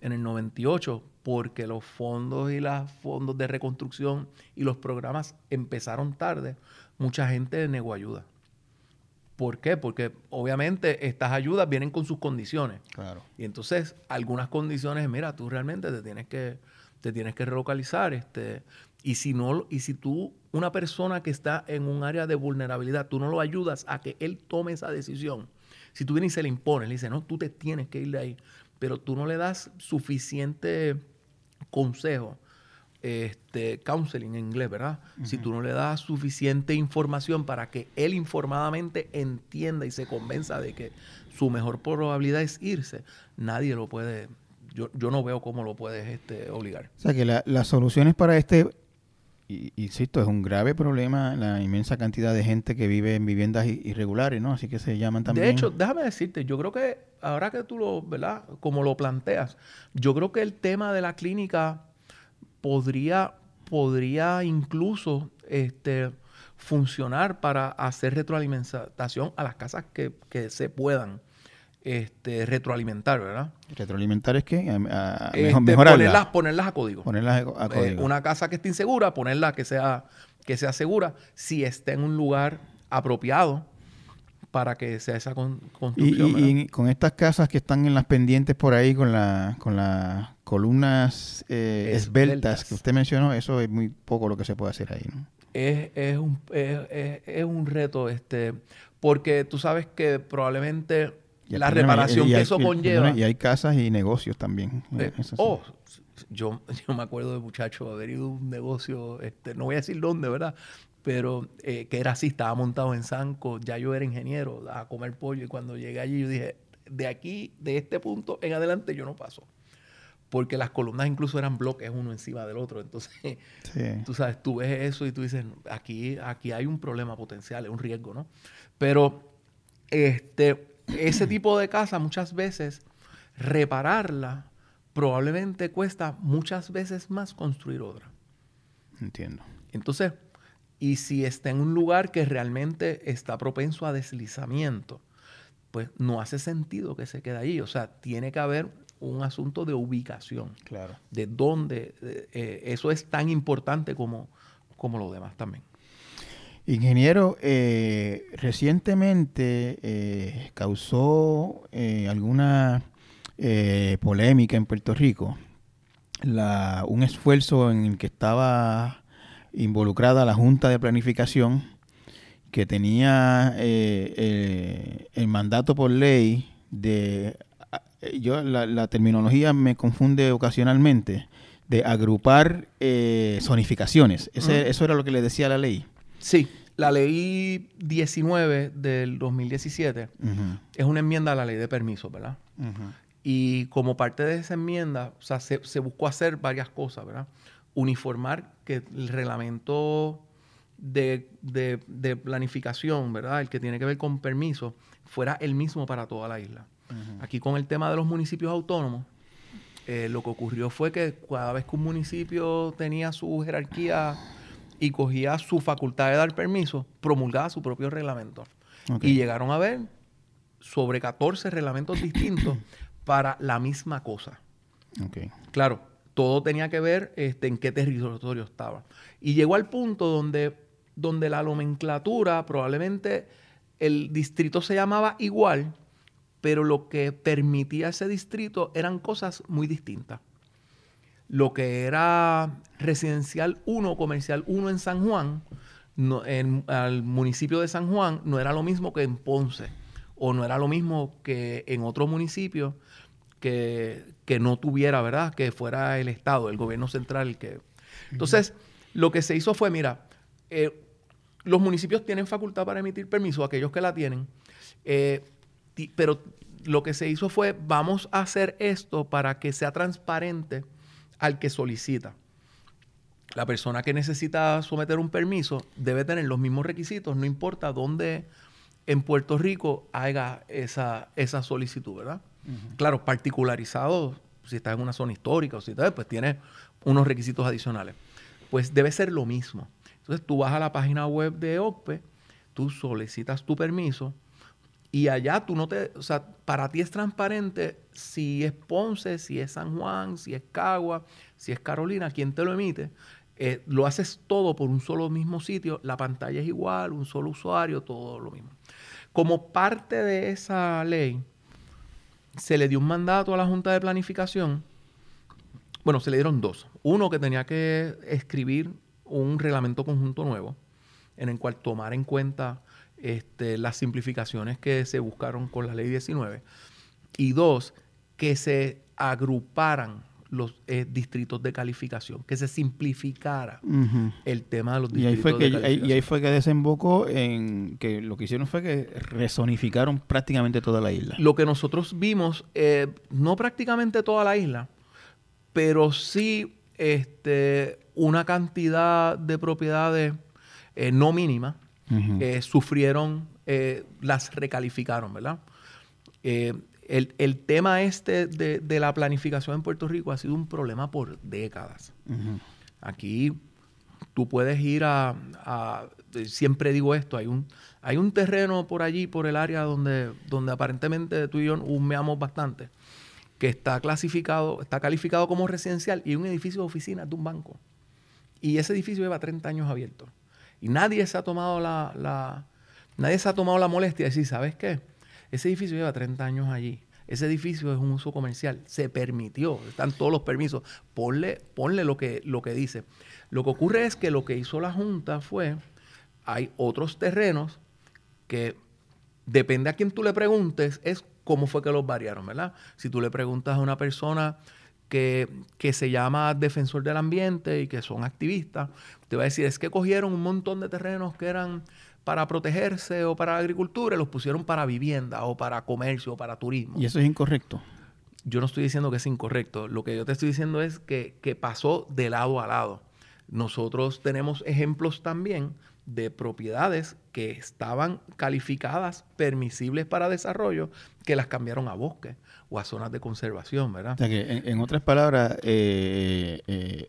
en el 98 porque los fondos y los fondos de reconstrucción y los programas empezaron tarde, mucha gente negó ayuda. ¿Por qué? Porque obviamente estas ayudas vienen con sus condiciones. Claro. Y entonces, algunas condiciones, mira, tú realmente te tienes que, te tienes que relocalizar. Este, y si no, y si tú, una persona que está en un área de vulnerabilidad, tú no lo ayudas a que él tome esa decisión. Si tú vienes y se le impones, le dices, no, tú te tienes que ir de ahí, pero tú no le das suficiente consejo este, counseling en inglés, ¿verdad? Si tú no le das suficiente información para que él informadamente entienda y se convenza de que su mejor probabilidad es irse, nadie lo puede, yo, yo no veo cómo lo puedes este, obligar. O sea que las soluciones para este, insisto, es un grave problema la inmensa cantidad de gente que vive en viviendas irregulares, ¿no? Así que se llaman también. De hecho, déjame decirte, yo creo que ahora que tú lo, ¿verdad? Como lo planteas, yo creo que el tema de la clínica podría, podría incluso este, funcionar para hacer retroalimentación a las casas que, se puedan este, retroalimentar, ¿verdad? ¿Retroalimentar es que A, este, ponerlas, ponerlas, a código. Ponerlas a, eh, código. una casa que esté insegura, ponerla que sea, que sea segura. Si está en un lugar apropiado, para que sea esa construcción. Y, con estas casas que están en las pendientes por ahí con la con las columnas eh, esbeltas. que usted mencionó, eso es muy poco lo que se puede hacer ahí, ¿no? Es, es, un, es, un reto, este, porque tú sabes que probablemente la reparación que eso conlleva. Y hay casas y negocios también. Eh, oh, yo, *laughs* yo me acuerdo de muchacho haber ido a un negocio, este, no voy a decir dónde, ¿verdad? pero eh, que era así, estaba montado en Sanco, ya yo era ingeniero a comer pollo y cuando llegué allí yo dije, de aquí, de este punto en adelante yo no paso. Porque las columnas incluso eran bloques uno encima del otro. Entonces, *laughs* tú sabes, tú ves eso y tú dices, aquí, aquí hay un problema potencial, es un riesgo, ¿no? Pero este, ese tipo de casa muchas veces, repararla probablemente cuesta muchas veces más construir otra. Entiendo. Entonces, y si está en un lugar que realmente está propenso a deslizamiento, pues no hace sentido que se quede ahí. O sea, tiene que haber un asunto de ubicación. Claro. De dónde. Eh, eso es tan importante como, como lo demás también. Ingeniero, eh, recientemente eh, causó alguna polémica en Puerto Rico la, un esfuerzo en el que estaba involucrada la Junta de Planificación, que tenía eh, eh, el mandato por ley de, yo la, terminología me confunde ocasionalmente, de agrupar eh, zonificaciones. Eso era lo que le decía la ley. Sí, la ley 19 del 2017 es una enmienda a la ley de permisos, ¿verdad? Y como parte de esa enmienda, o sea, se, se buscó hacer varias cosas, ¿verdad? uniformar que el reglamento de, planificación, ¿verdad? El que tiene que ver con permiso, fuera el mismo para toda la isla. Aquí con el tema de los municipios autónomos, eh, lo que ocurrió fue que cada vez que un municipio tenía su jerarquía y cogía su facultad de dar permiso, promulgaba su propio reglamento. Y llegaron a ver sobre 14 reglamentos distintos *coughs* para la misma cosa. Claro, todo tenía que ver este, en qué territorio estaba. Y llegó al punto donde, donde la nomenclatura, probablemente el distrito se llamaba igual, pero lo que permitía ese distrito eran cosas muy distintas. Lo que era residencial 1, comercial 1 en San Juan, en, al municipio de San Juan, no era lo mismo que en Ponce, o no era lo mismo que en otro municipio que, no tuviera, ¿verdad? Que fuera el Estado, el gobierno central el que... Entonces, lo que se hizo fue, mira, eh, los municipios tienen facultad para emitir permiso, aquellos que la tienen, eh, pero lo que se hizo fue, vamos a hacer esto para que sea transparente al que solicita. La persona que necesita someter un permiso debe tener los mismos requisitos, no importa dónde en Puerto Rico haga esa, esa solicitud, ¿verdad? Claro, particularizado, si estás en una zona histórica o si estás, pues tiene unos requisitos adicionales. Pues debe ser lo mismo. Entonces tú vas a la página web de OPE, tú solicitas tu permiso Y allá tú no te, o sea, para ti es transparente si es Ponce, si es San Juan, si es Cagua, si es Carolina, quién te lo emite. Eh, lo haces todo por un solo mismo sitio, la pantalla es igual, un solo usuario, todo lo mismo. Como parte de esa ley, se le dio un mandato a la Junta de Planificación. Bueno, se le dieron dos. Uno que tenía que escribir un reglamento conjunto nuevo en el cual tomar en cuenta este, las simplificaciones que se buscaron con la ley 19. Y dos, que se agruparan los eh, distritos de calificación, que se simplificara el tema de los distritos y ahí fue que, de calificación. Y ahí fue que desembocó en que lo que hicieron fue que resonificaron prácticamente toda la isla. Lo que nosotros vimos, eh, no prácticamente toda la isla, pero sí este, una cantidad de propiedades eh, no mínima eh, sufrieron, eh, las recalificaron, ¿verdad? El, tema este de, la planificación en Puerto Rico ha sido un problema por décadas. Aquí tú puedes ir a, siempre digo esto, hay un, hay un terreno por allí, por el área donde, donde aparentemente tú y yo humeamos bastante, que está clasificado, está calificado como residencial y un edificio de oficinas de un banco. Y ese edificio lleva 30 años abierto. Y nadie se ha tomado la, nadie se ha tomado la molestia de decir, ¿sabes qué? Ese edificio lleva 30 años allí. Ese edificio es un uso comercial. Se permitió. Están todos los permisos. Ponle, ponle lo, que, lo que dice. Lo que ocurre es que lo que hizo la Junta fue, hay otros terrenos que depende a quién tú le preguntes, es cómo fue que los variaron, ¿verdad? Si tú le preguntas a una persona que, que, se llama defensor del ambiente y que son activistas, te va a decir, es que cogieron un montón de terrenos que eran para protegerse o para agricultura los pusieron para vivienda o para comercio o para turismo. ¿Y eso es incorrecto? Yo no estoy diciendo que es incorrecto. Lo que yo te estoy diciendo es que, que pasó de lado a lado. Nosotros tenemos ejemplos también de propiedades que estaban calificadas permisibles para desarrollo que las cambiaron a bosque o a zonas de conservación, ¿verdad? O sea que, en, otras palabras, eh, eh,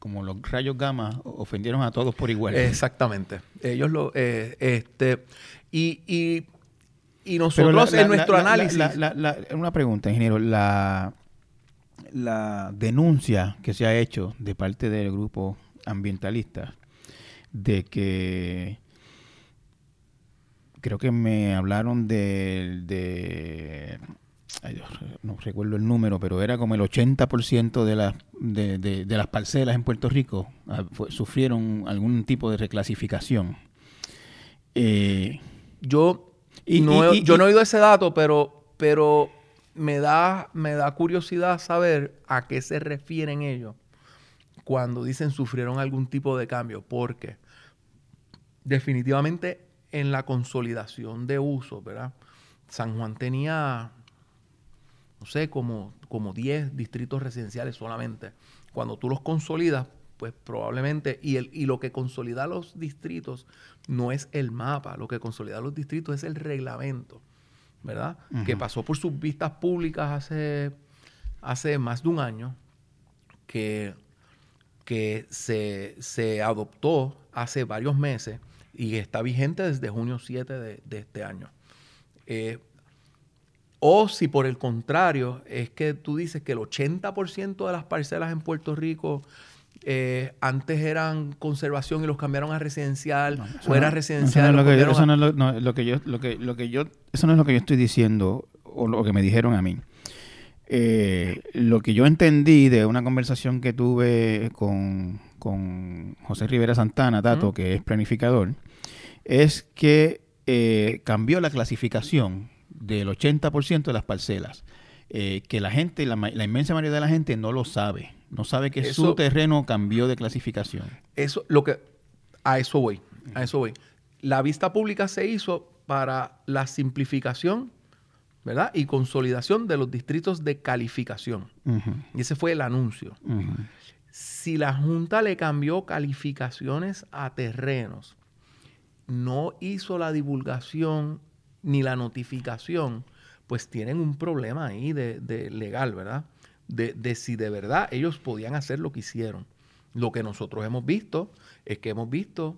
como los rayos gamma ofendieron a todos por igual. Exactamente. Ellos lo, eh, este, y, y, y nosotros en nuestro análisis. una pregunta, ingeniero. La, la denuncia que se ha hecho de parte del grupo ambientalista de que creo que me hablaron de, de no recuerdo el número, pero era como el 80% de, las de, de, las parcelas en Puerto Rico ah, sufrieron algún tipo de reclasificación. Eh, yo, no, yo no he oído ese dato, pero, pero me, da, me da curiosidad saber a qué se refieren ellos cuando dicen sufrieron algún tipo de cambio, porque definitivamente en la consolidación de uso, ¿verdad? San Juan tenía no sé, como, como 10 distritos residenciales solamente. Cuando tú los consolidas, pues probablemente, y, el, y lo que consolida los distritos no es el mapa, lo que consolida los distritos es el reglamento, ¿verdad? Que pasó por sus vistas públicas hace, hace más de un año, que, que se, se adoptó hace varios meses y está vigente desde junio 7 de, de este año. Eh, o si por el contrario es que tú dices que el 80% de las parcelas en Puerto Rico eh, antes eran conservación y los cambiaron a residencial o era residencial. Eso no es lo que yo, lo que, lo que yo, eso no es lo que yo estoy diciendo o lo que me dijeron a mí. Eh, lo que yo entendí de una conversación que tuve con, con José Rivera Santana, Tato, que es planificador, es que eh, cambió la clasificación del 80% de las parcelas, eh, que la gente, la, inmensa mayoría de la gente no lo sabe. No sabe que su terreno cambió de clasificación. Eso, lo que, a eso voy, a eso voy. La vista pública se hizo para la simplificación, ¿verdad? Y consolidación de los distritos de calificación. Y ese fue el anuncio. Si la Junta le cambió calificaciones a terrenos, no hizo la divulgación ni la notificación, pues tienen un problema ahí de, legal, ¿verdad? De, si de verdad ellos podían hacer lo que hicieron. Lo que nosotros hemos visto es que hemos visto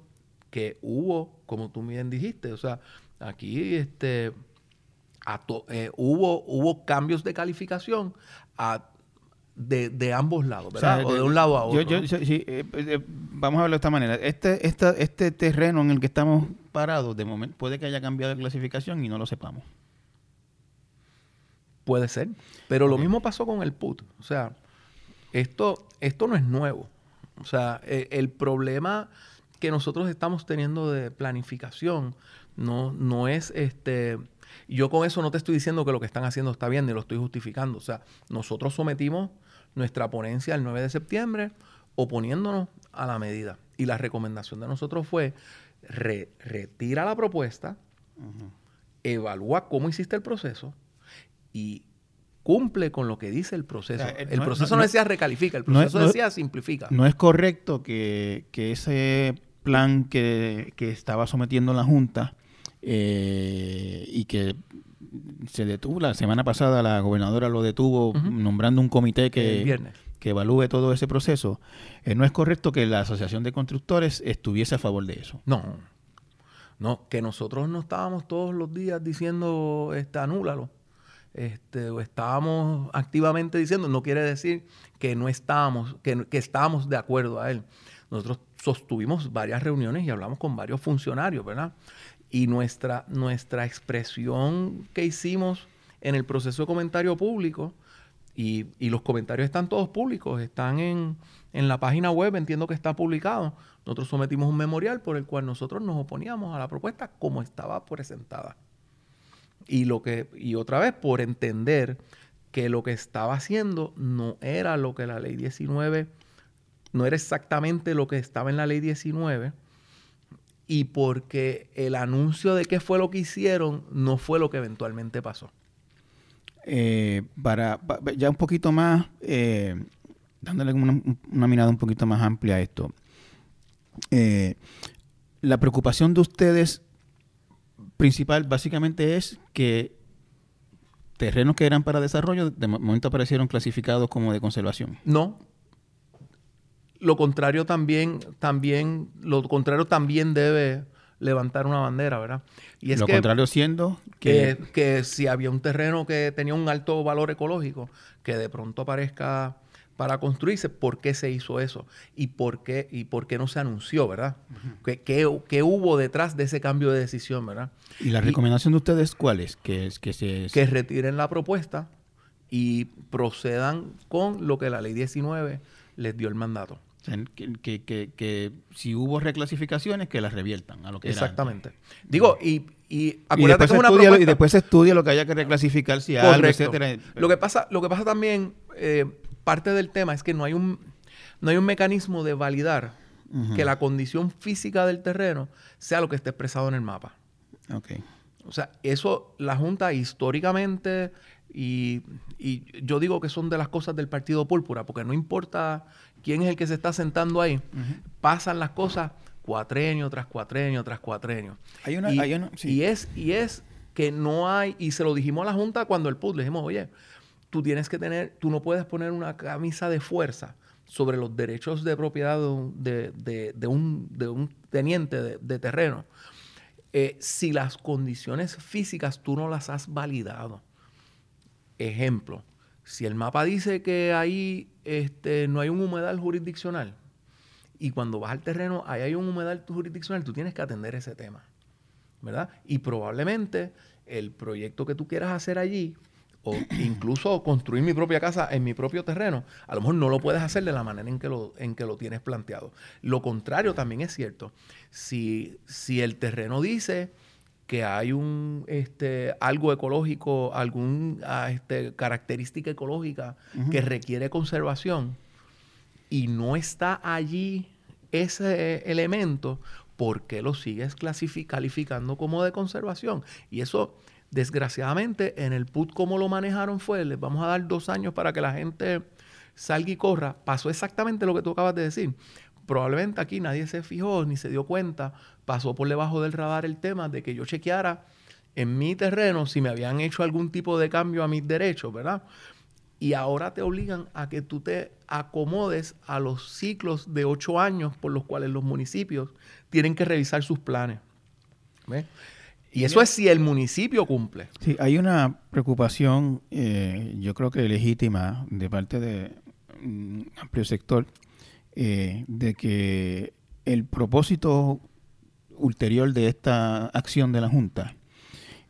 que hubo, como tú bien dijiste, o sea, aquí este, eh, hubo, hubo cambios de calificación de, ambos lados, ¿verdad? O, de un lado a otro. vamos a verlo de esta manera. Este, este terreno en el que estamos parados, de momento, puede que haya cambiado de clasificación y no lo sepamos. Puede ser. Pero lo mismo pasó con el PUT. O sea, esto, esto no es nuevo. O sea, e, el, problema que nosotros estamos teniendo de planificación no, no es este. Yo con eso no te estoy diciendo que lo que están haciendo está bien, ni lo estoy justificando. O sea, nosotros sometimos nuestra ponencia el 9 de septiembre oponiéndonos a la medida. Y la recomendación de nosotros fue retira la propuesta, evalúa cómo hiciste el proceso y cumple con lo que dice el proceso. el proceso no, decía recalifica, el proceso decía simplifica. No es correcto que, ese plan que, estaba sometiendo la Junta eh, y que se detuvo, la semana pasada la gobernadora lo detuvo nombrando un comité que, que evalúe todo ese proceso, eh, no es correcto que la Asociación de Constructores estuviese a favor de eso. No, no, que nosotros no estábamos todos los días diciendo, este, anúlalo este, o estábamos activamente diciendo, no quiere decir que no estábamos, que, que estábamos de acuerdo a él. Nosotros sostuvimos varias reuniones y hablamos con varios funcionarios, ¿verdad? Y nuestra, nuestra expresión que hicimos en el proceso de comentario público, y, los comentarios están todos públicos, están en, en, la página web, entiendo que está publicado. Nosotros sometimos un memorial por el cual nosotros nos oponíamos a la propuesta como estaba presentada. Y, lo que, y otra vez, por entender que lo que estaba haciendo no era lo que la ley 19, no era exactamente lo que estaba en la ley 19, y porque el anuncio de qué fue lo que hicieron no fue lo que eventualmente pasó. Eh, para, ya un poquito más, eh, dándole una, una, mirada un poquito más amplia a esto, eh, la preocupación de ustedes principal básicamente es que terrenos que eran para desarrollo de momento aparecieron clasificados como de conservación. No. Lo contrario también, también, lo contrario también debe levantar una bandera, ¿verdad? Y es lo contrario siendo que... que si había un terreno que tenía un alto valor ecológico, que de pronto aparezca para construirse, ¿por qué se hizo eso? ¿Y por qué, y por qué no se anunció, verdad? ¿Qué, hubo detrás de ese cambio de decisión, verdad? ¿Y la recomendación de ustedes cuál es? Que, es, que, se, que retiren la propuesta y procedan con lo que la ley 19 les dio el mandato. Que, que, si hubo reclasificaciones, que las reviertan a lo que Exactamente. Digo, y, y acuérdate que una propuesta... Y después se estudia lo que haya que reclasificar, si hay algo, etcétera. Lo que pasa, lo que pasa también... Eh, parte del tema es que no hay un, no hay un mecanismo de validar que la condición física del terreno sea lo que esté expresado en el mapa. Okay. O sea, eso la Junta históricamente, y, yo digo que son de las cosas del Partido Púrpura, porque no importa quién es el que se está sentando ahí, pasan las cosas cuatrenio tras cuatrenio tras cuatrenio. Hay una, y, y, es, y es que no hay, y se lo dijimos a la Junta cuando el PUD, le dijimos, oye, tú tienes que tener, tú no puedes poner una camisa de fuerza sobre los derechos de propiedad de, un, teniente de, terreno eh, si las condiciones físicas tú no las has validado. Ejemplo, si el mapa dice que ahí este, no hay un humedal jurisdiccional y cuando vas al terreno ahí hay un humedal jurisdiccional, tú tienes que atender ese tema, ¿verdad? Y probablemente el proyecto que tú quieras hacer allí o incluso construir mi propia casa en mi propio terreno, a lo mejor no lo puedes hacer de la manera en que lo, en que lo tienes planteado. Lo contrario también es cierto. Si, si el terreno dice que hay un este, algo ecológico, alguna este, característica ecológica que requiere conservación y no está allí ese elemento, ¿por qué lo sigues calificando como de conservación? Y eso Desgraciadamente, en el PUT, como lo manejaron fue, les vamos a dar dos años para que la gente salga y corra. Pasó exactamente lo que tú acabas de decir. Probablemente aquí nadie se fijó ni se dio cuenta, pasó por debajo del radar el tema de que yo chequeara en mi terreno si me habían hecho algún tipo de cambio a mis derechos, ¿verdad? Y ahora te obligan a que tú te acomodes a los ciclos de ocho años por los cuales los municipios tienen que revisar sus planes. ¿Ves? Y eso es si el municipio cumple. Sí, hay una preocupación, eh, yo creo que legítima, de parte de un amplio sector, eh, de que el propósito ulterior de esta acción de la Junta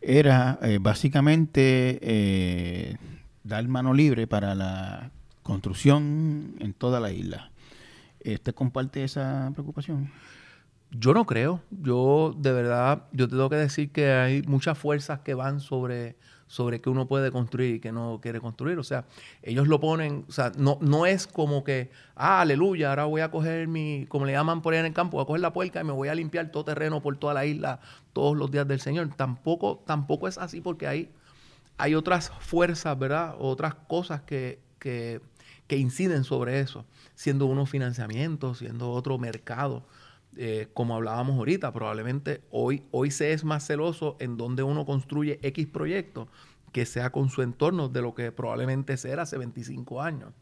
era eh, básicamente dar mano libre para la construcción en toda la isla. ¿Usted comparte esa preocupación? Yo no creo. Yo, de verdad, yo te tengo que decir que hay muchas fuerzas que van sobre, sobre qué uno puede construir y qué no quiere construir. O sea, ellos lo ponen, o sea, no, no es como que, ah, aleluya, ahora voy a coger mi, como le llaman por ahí en el campo, voy a coger la puerca y me voy a limpiar todo terreno por toda la isla todos los días del Señor. Tampoco, tampoco es así porque hay, hay otras fuerzas, ¿verdad? Otras cosas que, que, que inciden sobre eso, siendo uno financiamiento, siendo otro mercado. Eh, como hablábamos ahorita, probablemente hoy, hoy se es más celoso en donde uno construye X proyecto que sea con su entorno de lo que probablemente era hace 25 años.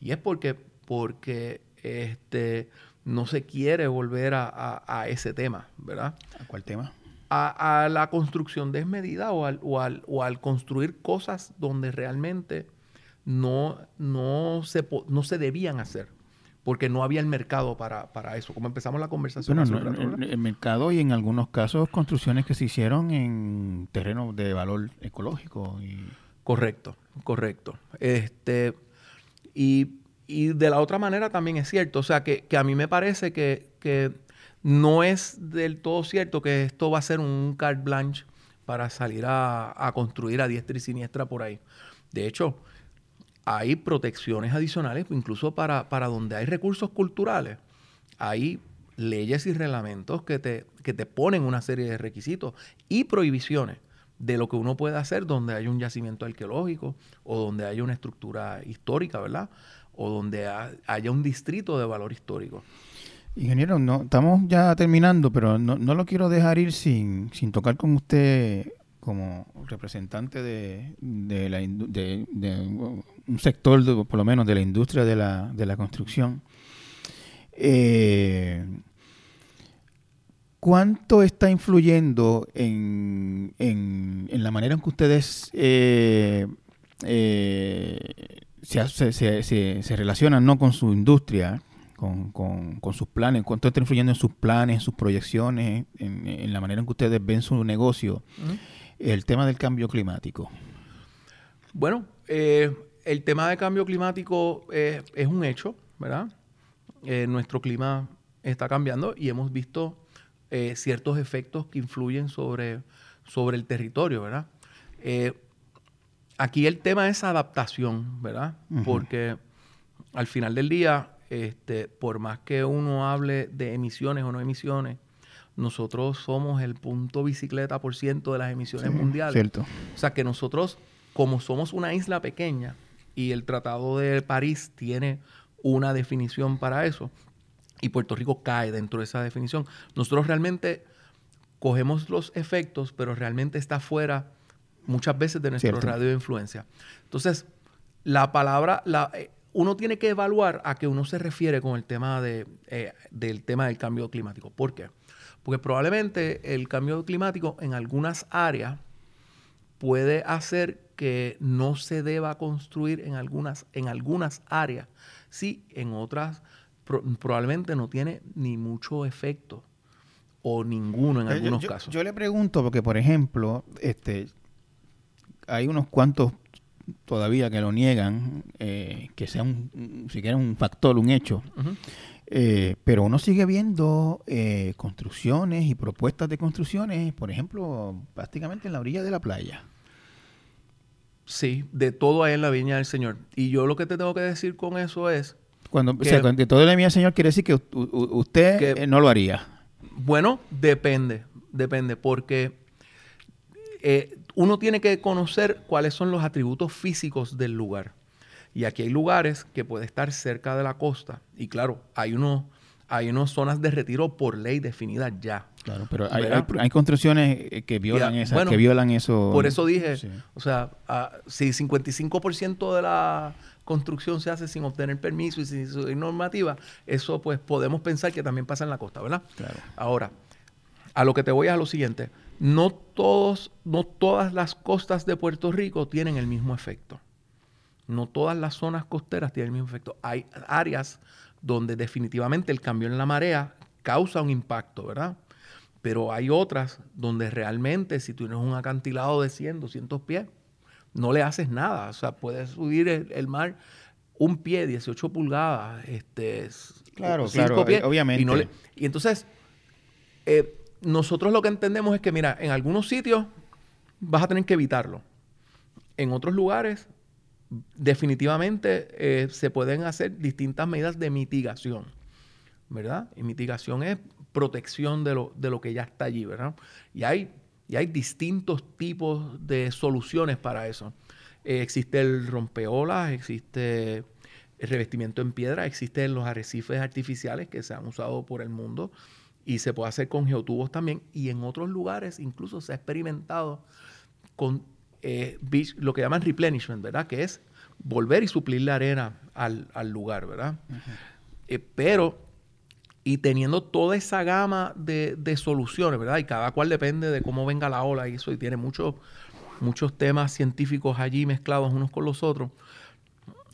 Y es porque, porque este, no se quiere volver a, ese tema, ¿verdad? ¿A cuál tema? A, la construcción desmedida o al, o, o al, construir cosas donde realmente no, no, se, no se debían hacer porque no había el mercado para, eso. Como empezamos la conversación. Bueno, el, mercado y en algunos casos construcciones que se hicieron en terrenos de valor ecológico. Y... Correcto, correcto. Este, y, de la otra manera también es cierto. O sea, que, a mí me parece que, que, no es del todo cierto que esto va a ser un carte blanche para salir a, a construir a diestra y siniestra por ahí. De hecho, hay protecciones adicionales, incluso para, para donde hay recursos culturales. Hay leyes y reglamentos que te, que te ponen una serie de requisitos y prohibiciones de lo que uno puede hacer donde hay un yacimiento arqueológico o donde haya una estructura histórica, ¿verdad? O donde haya un distrito de valor histórico. Ingeniero, no, estamos ya terminando, pero no, no lo quiero dejar ir sin, sin tocar con usted como representante de, de, la, de, un sector, por lo menos, de la industria de la, de la construcción, eh, ¿cuánto está influyendo en, en, la manera en que ustedes eh, eh, se, se, se, relacionan ¿no? con su industria? Con, con, sus planes, cuánto está influyendo en sus planes, en sus proyecciones, en, la manera en que ustedes ven su negocio el tema del cambio climático? Bueno, eh, el tema del cambio climático eh, es un hecho, ¿verdad? Eh, nuestro clima está cambiando y hemos visto ciertos efectos que influyen sobre, sobre el territorio, ¿verdad? aquí el tema es adaptación, ¿verdad? Porque al final del día, este, por más que uno hable de emisiones o no emisiones, nosotros somos el punto bicicleta por ciento de las emisiones mundiales. Cierto. O sea que nosotros, como somos una isla pequeña y el Tratado de París tiene una definición para eso, y Puerto Rico cae dentro de esa definición, nosotros realmente cogemos los efectos, pero realmente está fuera muchas veces de nuestro radio de influencia. Entonces, la palabra, la, eh, uno tiene que evaluar a qué uno se refiere con el tema de, eh, del tema del cambio climático. ¿Por qué? Porque probablemente el cambio climático en algunas áreas puede hacer que no se deba construir en algunas, en algunas áreas. Sí, en otras probablemente no tiene ni mucho efecto o ninguno en algunos casos. Yo le pregunto porque, por ejemplo, este, hay unos cuantos todavía que lo niegan, eh, que sea un, siquiera un factor, un hecho. Eh, pero uno sigue viendo eh, construcciones y propuestas de construcciones, por ejemplo, prácticamente en la orilla de la playa. Sí, de todo ahí en la viña del Señor. Y yo lo que te tengo que decir con eso es... Cuando, o sea, de todo en la viña del Señor quiere decir que usted eh, no lo haría. Bueno, depende, depende, porque uno tiene que conocer cuáles son los atributos físicos del lugar. Y aquí hay lugares que puede estar cerca de la costa. Y claro, hay unos hay unas zonas de retiro por ley definidas ya. Claro, pero hay, construcciones que violan, esa, que violan eso. Por eso dije, o sea, si 55% de la construcción se hace sin obtener permiso y sin normativa, eso pues podemos pensar que también pasa en la costa, ¿verdad? Claro. Ahora, a lo que te voy a lo siguiente. no, todos, no todas las costas de Puerto Rico tienen el mismo efecto. No todas las zonas costeras tienen el mismo efecto. Hay áreas donde definitivamente el cambio en la marea causa un impacto, ¿verdad? Pero hay otras donde realmente si tú tienes un acantilado de 100, 200 pies, no le haces nada. O sea, puedes subir el, mar un pie, 18 pulgadas, este, claro, claro, pies, obviamente. Y, entonces, eh, nosotros lo que entendemos es que, mira, en algunos sitios vas a tener que evitarlo. En otros lugares, definitivamente eh, se pueden hacer distintas medidas de mitigación, ¿verdad? Y mitigación es protección de lo, de lo que ya está allí, ¿verdad? Y hay, y hay distintos tipos de soluciones para eso. Eh, existe el rompeolas, existe el revestimiento en piedra, existen los arrecifes artificiales que se han usado por el mundo y se puede hacer con geotubos también. Y en otros lugares incluso se ha experimentado con eh, lo que llaman replenishment, ¿verdad? Que es volver y suplir la arena al, lugar, ¿verdad? Eh, pero, y teniendo toda esa gama de, soluciones, ¿verdad? Y cada cual depende de cómo venga la ola y eso, y tiene muchos muchos temas científicos allí mezclados unos con los otros.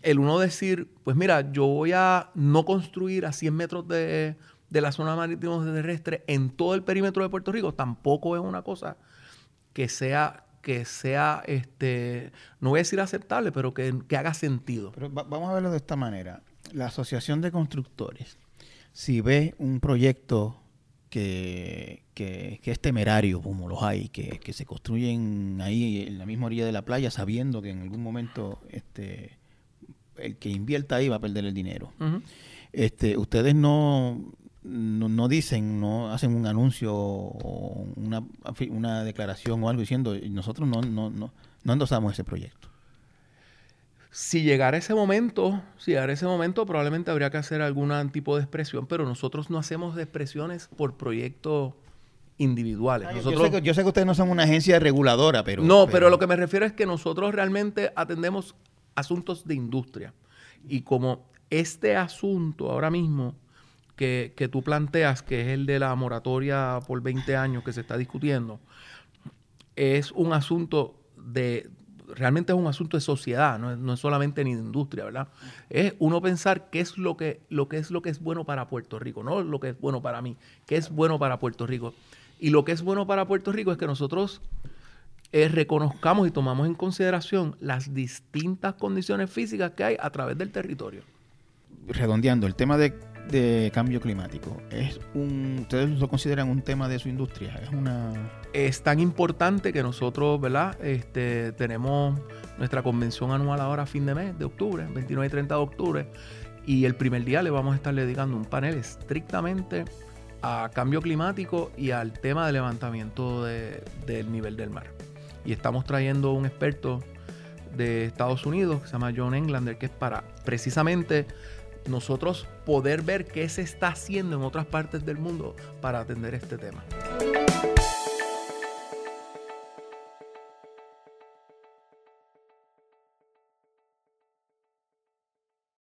El uno decir, pues mira, yo voy a no construir a 100 metros de, de la zona marítima terrestre en todo el perímetro de Puerto Rico tampoco es una cosa que sea que sea este no voy a decir aceptable pero que, haga sentido. Pero vamos a verlo de esta manera. La asociación de constructores si ve un proyecto que, que, es temerario como los hay que, que, se construyen ahí en la misma orilla de la playa sabiendo que en algún momento este el que invierta ahí va a perder el dinero. Este ustedes no no, dicen, no hacen un anuncio o una, una declaración o algo diciendo nosotros no, no, no, no endosamos ese proyecto. Si llegara ese momento, si llegara ese momento, probablemente habría que hacer algún tipo de expresión, pero nosotros no hacemos expresiones por proyectos individuales. Ah, yo, sé que, ustedes no son una agencia reguladora, pero... No, pero lo que me refiero es que nosotros realmente atendemos asuntos de industria. Y como este asunto ahora mismo que, tú planteas, que es el de la moratoria por 20 años que se está discutiendo, es un asunto de, realmente es un asunto de sociedad, no es, solamente ni de industria, ¿verdad? Es uno pensar qué es lo que, lo que es lo que es bueno para Puerto Rico, no lo que es bueno para mí, qué es bueno para Puerto Rico. Y lo que es bueno para Puerto Rico es que nosotros eh, reconozcamos y tomamos en consideración las distintas condiciones físicas que hay a través del territorio. Redondeando, el tema de de cambio climático? ¿Es un, ¿Ustedes lo consideran un tema de su industria? ¿Es una...? Es tan importante que nosotros, ¿verdad? Este, tenemos nuestra convención anual ahora a fin de mes, de octubre, 29 y 30 de octubre, y el primer día le vamos a estar dedicando un panel estrictamente a cambio climático y al tema de levantamiento del nivel del mar. Y estamos trayendo un experto de Estados Unidos que se llama John Englander, que es para precisamente nosotros poder ver qué se está haciendo en otras partes del mundo para atender este tema.